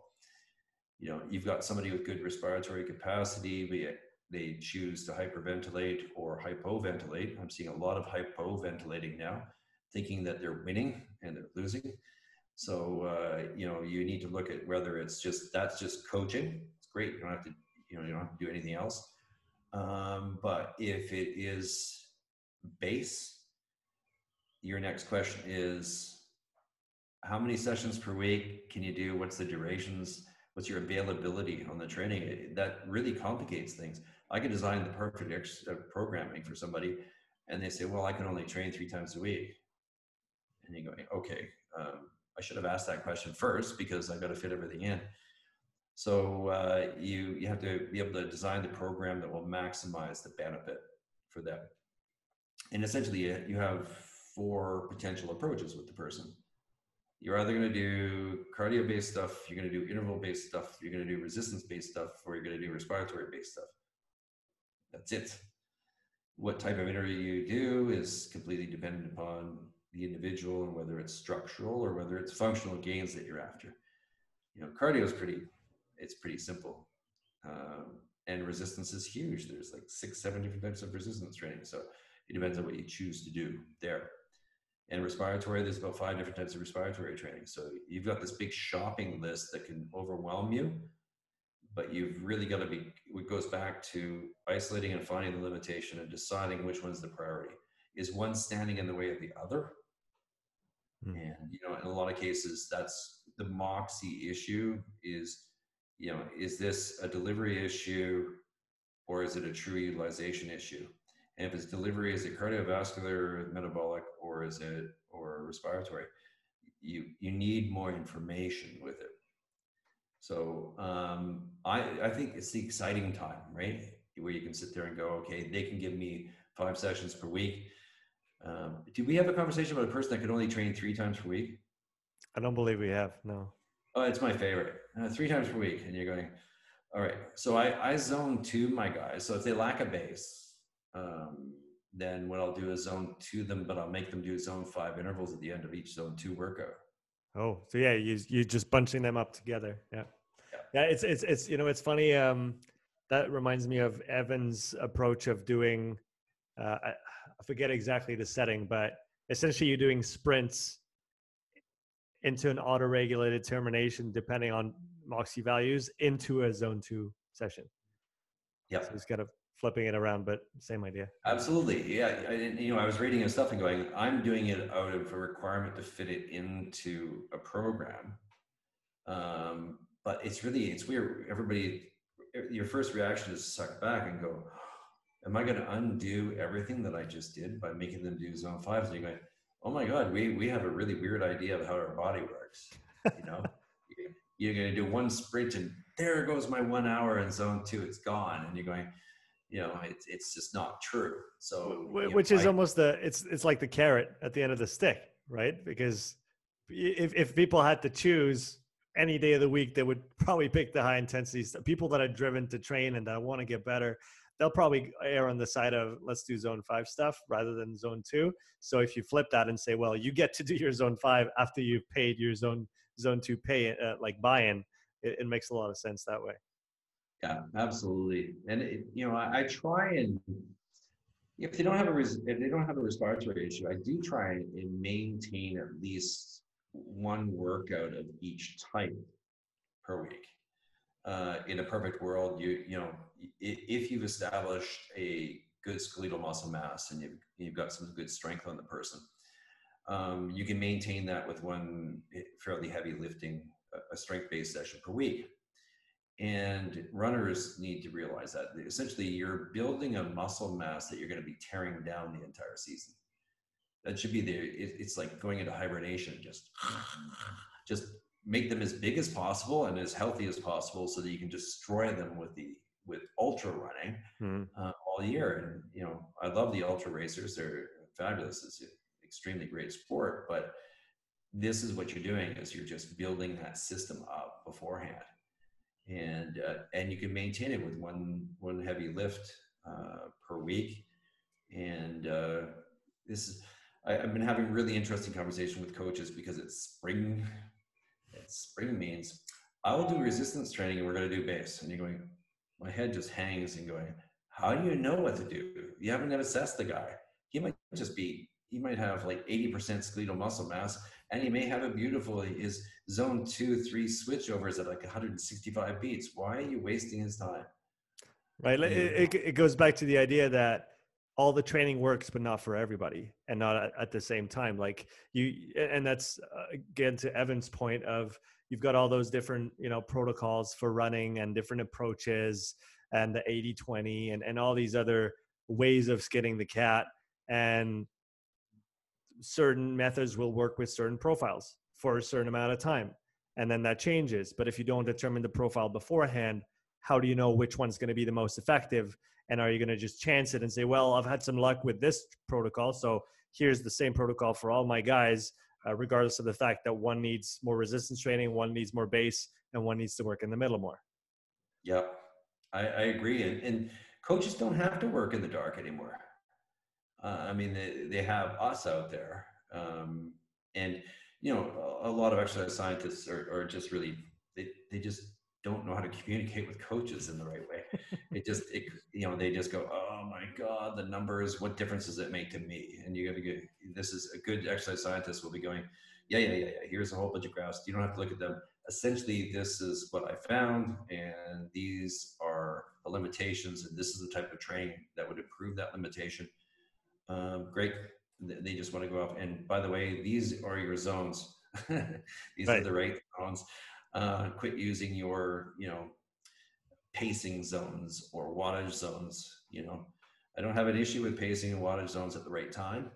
You know, you've got somebody with good respiratory capacity, but they choose to hyperventilate or hypoventilate. I'm seeing a lot of hypoventilating now. thinking that they're winning and they're losing. So uh, you know, you need to look at whether it's just that's just coaching. It's great. You don't have to, you know, you don't have to do anything else. Um, but if it is base, your next question is how many sessions per week can you do? What's the durations? What's your availability on the training? That really complicates things. I can design the perfect ex- uh, programming for somebody, and they say, "Well, I can only train three times a week." And you go "Okay, um, I should have asked that question first because I've got to fit everything in." So uh, you you have to be able to design the program that will maximize the benefit for them. And essentially, you have four potential approaches with the person you're either going to do cardio based stuff, you're going to do interval based stuff, you're going to do resistance based stuff, or you're going to do respiratory based stuff. That's it. What type of interview you do is completely dependent upon the individual and whether it's structural or whether it's functional gains that you're after. You know, cardio is pretty, it's pretty simple. Um, and resistance is huge. There's like six, seven different types of resistance training. So it depends on what you choose to do there and respiratory there's about five different types of respiratory training so you've got this big shopping list that can overwhelm you but you've really got to be it goes back to isolating and finding the limitation and deciding which one's the priority is one standing in the way of the other mm. and you know in a lot of cases that's the moxy issue is you know is this a delivery issue or is it a true utilization issue and if it's delivery, is it cardiovascular, metabolic, or is it or respiratory? You you need more information with it. So um, I I think it's the exciting time, right? Where you can sit there and go, okay, they can give me five sessions per week. Um, do we have a conversation about a person that could only train three times per week? I don't believe we have. No. Oh, it's my favorite. Uh, three times per week, and you're going, all right. So I I zone two my guys. So if they lack a base, um, then what I'll do is zone two them, but I'll make them do zone five intervals at the end of each zone two workout. Oh, so yeah, you you're just bunching them up together. Yeah. yeah, yeah. It's it's it's you know it's funny. Um, that reminds me of Evan's approach of doing. Uh, I, I forget exactly the setting, but essentially you're doing sprints into an auto-regulated termination depending on moxy values into a zone two session. Yeah. So he's got to flipping it around, but same idea. Absolutely, yeah. I, you know, I was reading his stuff and going, I'm doing it out of a requirement to fit it into a program. Um, but it's really it's weird. Everybody, your first reaction is suck back and go, "Am I going to undo everything that I just did by making them do zone fives?" And you're going, "Oh my God, we we have a really weird idea of how our body works." You know, you're going to do one sprint and there goes my one hour in zone two. It's gone, and you're going you know it's, it's just not true so which know, is I, almost the it's it's like the carrot at the end of the stick right because if, if people had to choose any day of the week they would probably pick the high intensity stuff people that are driven to train and that want to get better they'll probably err on the side of let's do zone five stuff rather than zone two so if you flip that and say well you get to do your zone five after you've paid your zone zone two pay uh, like buy-in it, it makes a lot of sense that way yeah, absolutely. And it, you know, I, I, try and if they don't have a res, if they don't have a respiratory issue, I do try and maintain at least one workout of each type per week. Uh, in a perfect world, you you know, if you've established a good skeletal muscle mass and you've you've got some good strength on the person, um, you can maintain that with one fairly heavy lifting, a strength-based session per week and runners need to realize that essentially you're building a muscle mass that you're going to be tearing down the entire season. That should be the, it's like going into hibernation, just, just make them as big as possible and as healthy as possible so that you can destroy them with the, with ultra running mm. uh, all year. And, you know, I love the ultra racers. They're fabulous. It's an extremely great sport, but this is what you're doing is you're just building that system up beforehand and uh, and you can maintain it with one one heavy lift uh, per week. And uh, this is I, have been having really interesting conversation with coaches because it's spring. It's spring means I will do resistance training and we're going to do base. And you're going, my head just hangs and going, how do you know what to do? You haven't assessed the guy. He might just be he might have like 80% skeletal muscle mass, and he may have a beautiful is zone two, three switchovers at like 165 beats. Why are you wasting his time? Right. It, it, it goes back to the idea that all the training works but not for everybody and not at, at the same time like you and that's uh, again to evan's point of you've got all those different you know protocols for running and different approaches and the 80 20 and, and all these other ways of skinning the cat. And certain methods will work with certain profiles for a certain amount of time and then that changes. But if you don't determine the profile beforehand how do you know which one's going to be the most effective? And are you going to just chance it and say well i've had some luck with this protocol so here's the same protocol for all my guys uh, regardless of the fact that one needs more resistance training one needs more base and one needs to work in the middle more. Yep. I, I agree and, and coaches don't have to work in the dark anymore. Uh, i mean they, they have us out there um, and you know a, lot of exercise scientists are, are just really they, they just don't know how to communicate with coaches in the right way. it just, it, you know, they just go, oh my God, the numbers, what difference does it make to me? And you got to get, this is a good exercise scientist will be going, yeah, yeah, yeah, yeah. Here's a whole bunch of graphs. You don't have to look at them. Essentially, this is what I found, and these are the limitations, and this is the type of training that would improve that limitation. Um, great. They just want to go off. And by the way, these are your zones. these right. are the right zones uh, quit using your you know pacing zones or wattage zones you know? I don't have an issue with pacing and wattage zones at the right time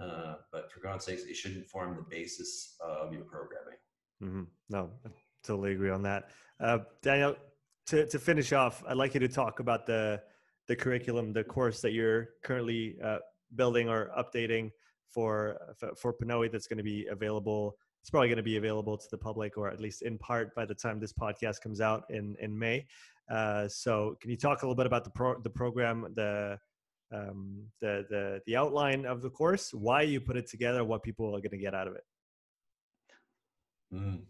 uh, but for god's sakes it shouldn't form the basis of your programming. Mm-hmm. no I totally agree on that. Uh, daniel to, to finish off i'd like you to talk about the the curriculum the course that you're currently uh, building or updating for for Pnoe that's going to be available it's probably going to be available to the public or at least in part by the time this podcast comes out in in May. Uh, so, can you talk a little bit about the pro- the program, the um, the the the outline of the course, why you put it together, what people are going to get out of it? Mm.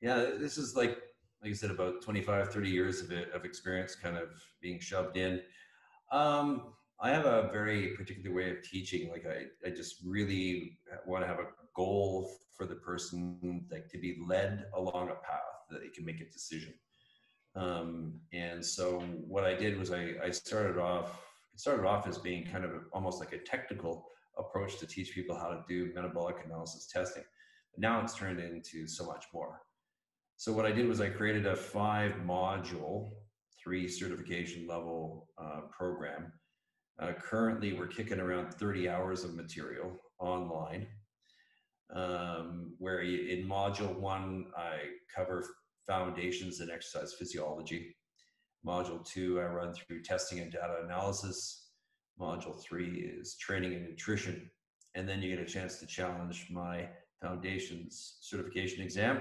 Yeah, this is like like I said, about 25, 30 years of, it, of experience kind of being shoved in. Um, I have a very particular way of teaching. Like I, I just really want to have a goal for the person like to be led along a path that they can make a decision. Um, and so what i did was I, I started off it started off as being kind of almost like a technical approach to teach people how to do metabolic analysis testing. But now it's turned into so much more. So what i did was i created a five module three certification level uh, program. Uh, currently we're kicking around 30 hours of material online um, where in module one, I cover foundations in exercise physiology. Module two, I run through testing and data analysis. Module three is training and nutrition. And then you get a chance to challenge my foundations certification exam.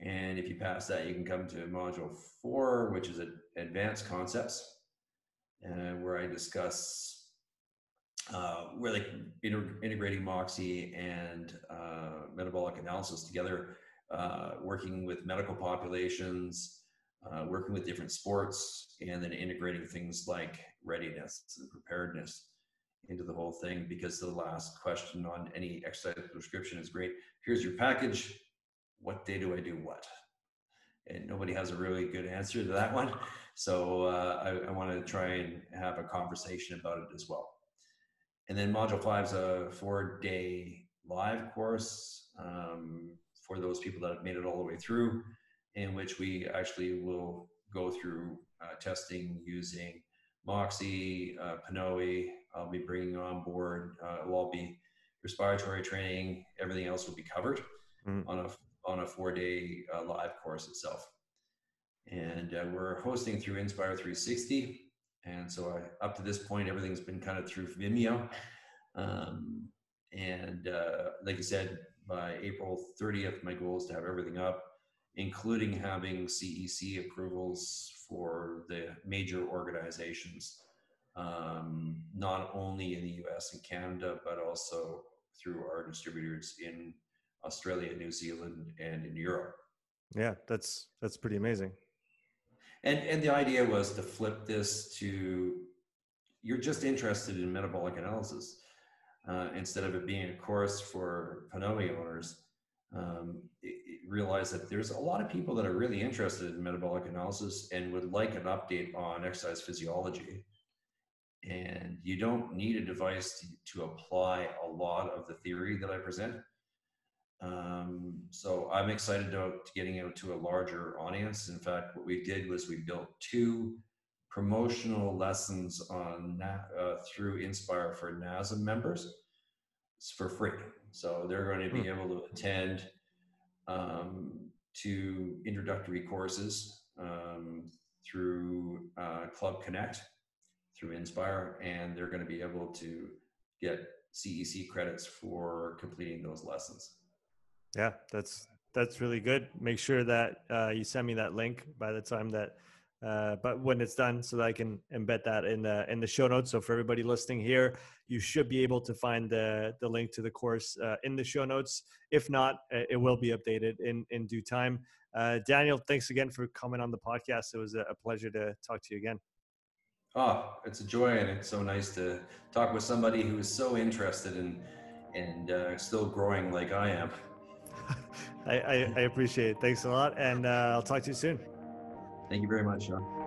And if you pass that, you can come to module four, which is advanced concepts, uh, where I discuss uh, we're like inter- integrating Moxy and uh, metabolic analysis together, uh, working with medical populations, uh, working with different sports, and then integrating things like readiness and preparedness into the whole thing. Because the last question on any exercise prescription is great. Here's your package. What day do I do what? And nobody has a really good answer to that one. So uh, I, I want to try and have a conversation about it as well. And then module five is a four day live course um, for those people that have made it all the way through, in which we actually will go through uh, testing using Moxy, uh, Pnoe. I'll be bringing on board. Uh, it'll all be respiratory training. Everything else will be covered mm-hmm. on a on a four day uh, live course itself. And uh, we're hosting through Inspire 360. And so I, up to this point, everything's been kind of through Vimeo. Um, and uh, like I said, by April 30th, my goal is to have everything up, including having CEC approvals for the major organizations, um, not only in the US and Canada, but also through our distributors in Australia, New Zealand, and in Europe. Yeah, that's that's pretty amazing. And and the idea was to flip this to you're just interested in metabolic analysis. uh, instead of it being a course for PNOE owners, um, it, it realized that there's a lot of people that are really interested in metabolic analysis and would like an update on exercise physiology. And you don't need a device to, to apply a lot of the theory that I present. Um, so I'm excited about getting out to a larger audience. In fact, what we did was we built two promotional lessons on uh, through Inspire for NASM members for free. So they're going to be hmm. able to attend um, two introductory courses um, through uh, Club Connect, through Inspire, and they're going to be able to get CEC credits for completing those lessons. Yeah, that's that's really good. Make sure that uh, you send me that link by the time that, uh, but when it's done, so that I can embed that in the in the show notes. So for everybody listening here, you should be able to find the the link to the course uh, in the show notes. If not, it will be updated in in due time. Uh, Daniel, thanks again for coming on the podcast. It was a pleasure to talk to you again. Oh, it's a joy, and it's so nice to talk with somebody who is so interested in and uh, still growing like I am. I, I, I, appreciate it. Thanks a lot. And uh, I'll talk to you soon. Thank you very much, Sean.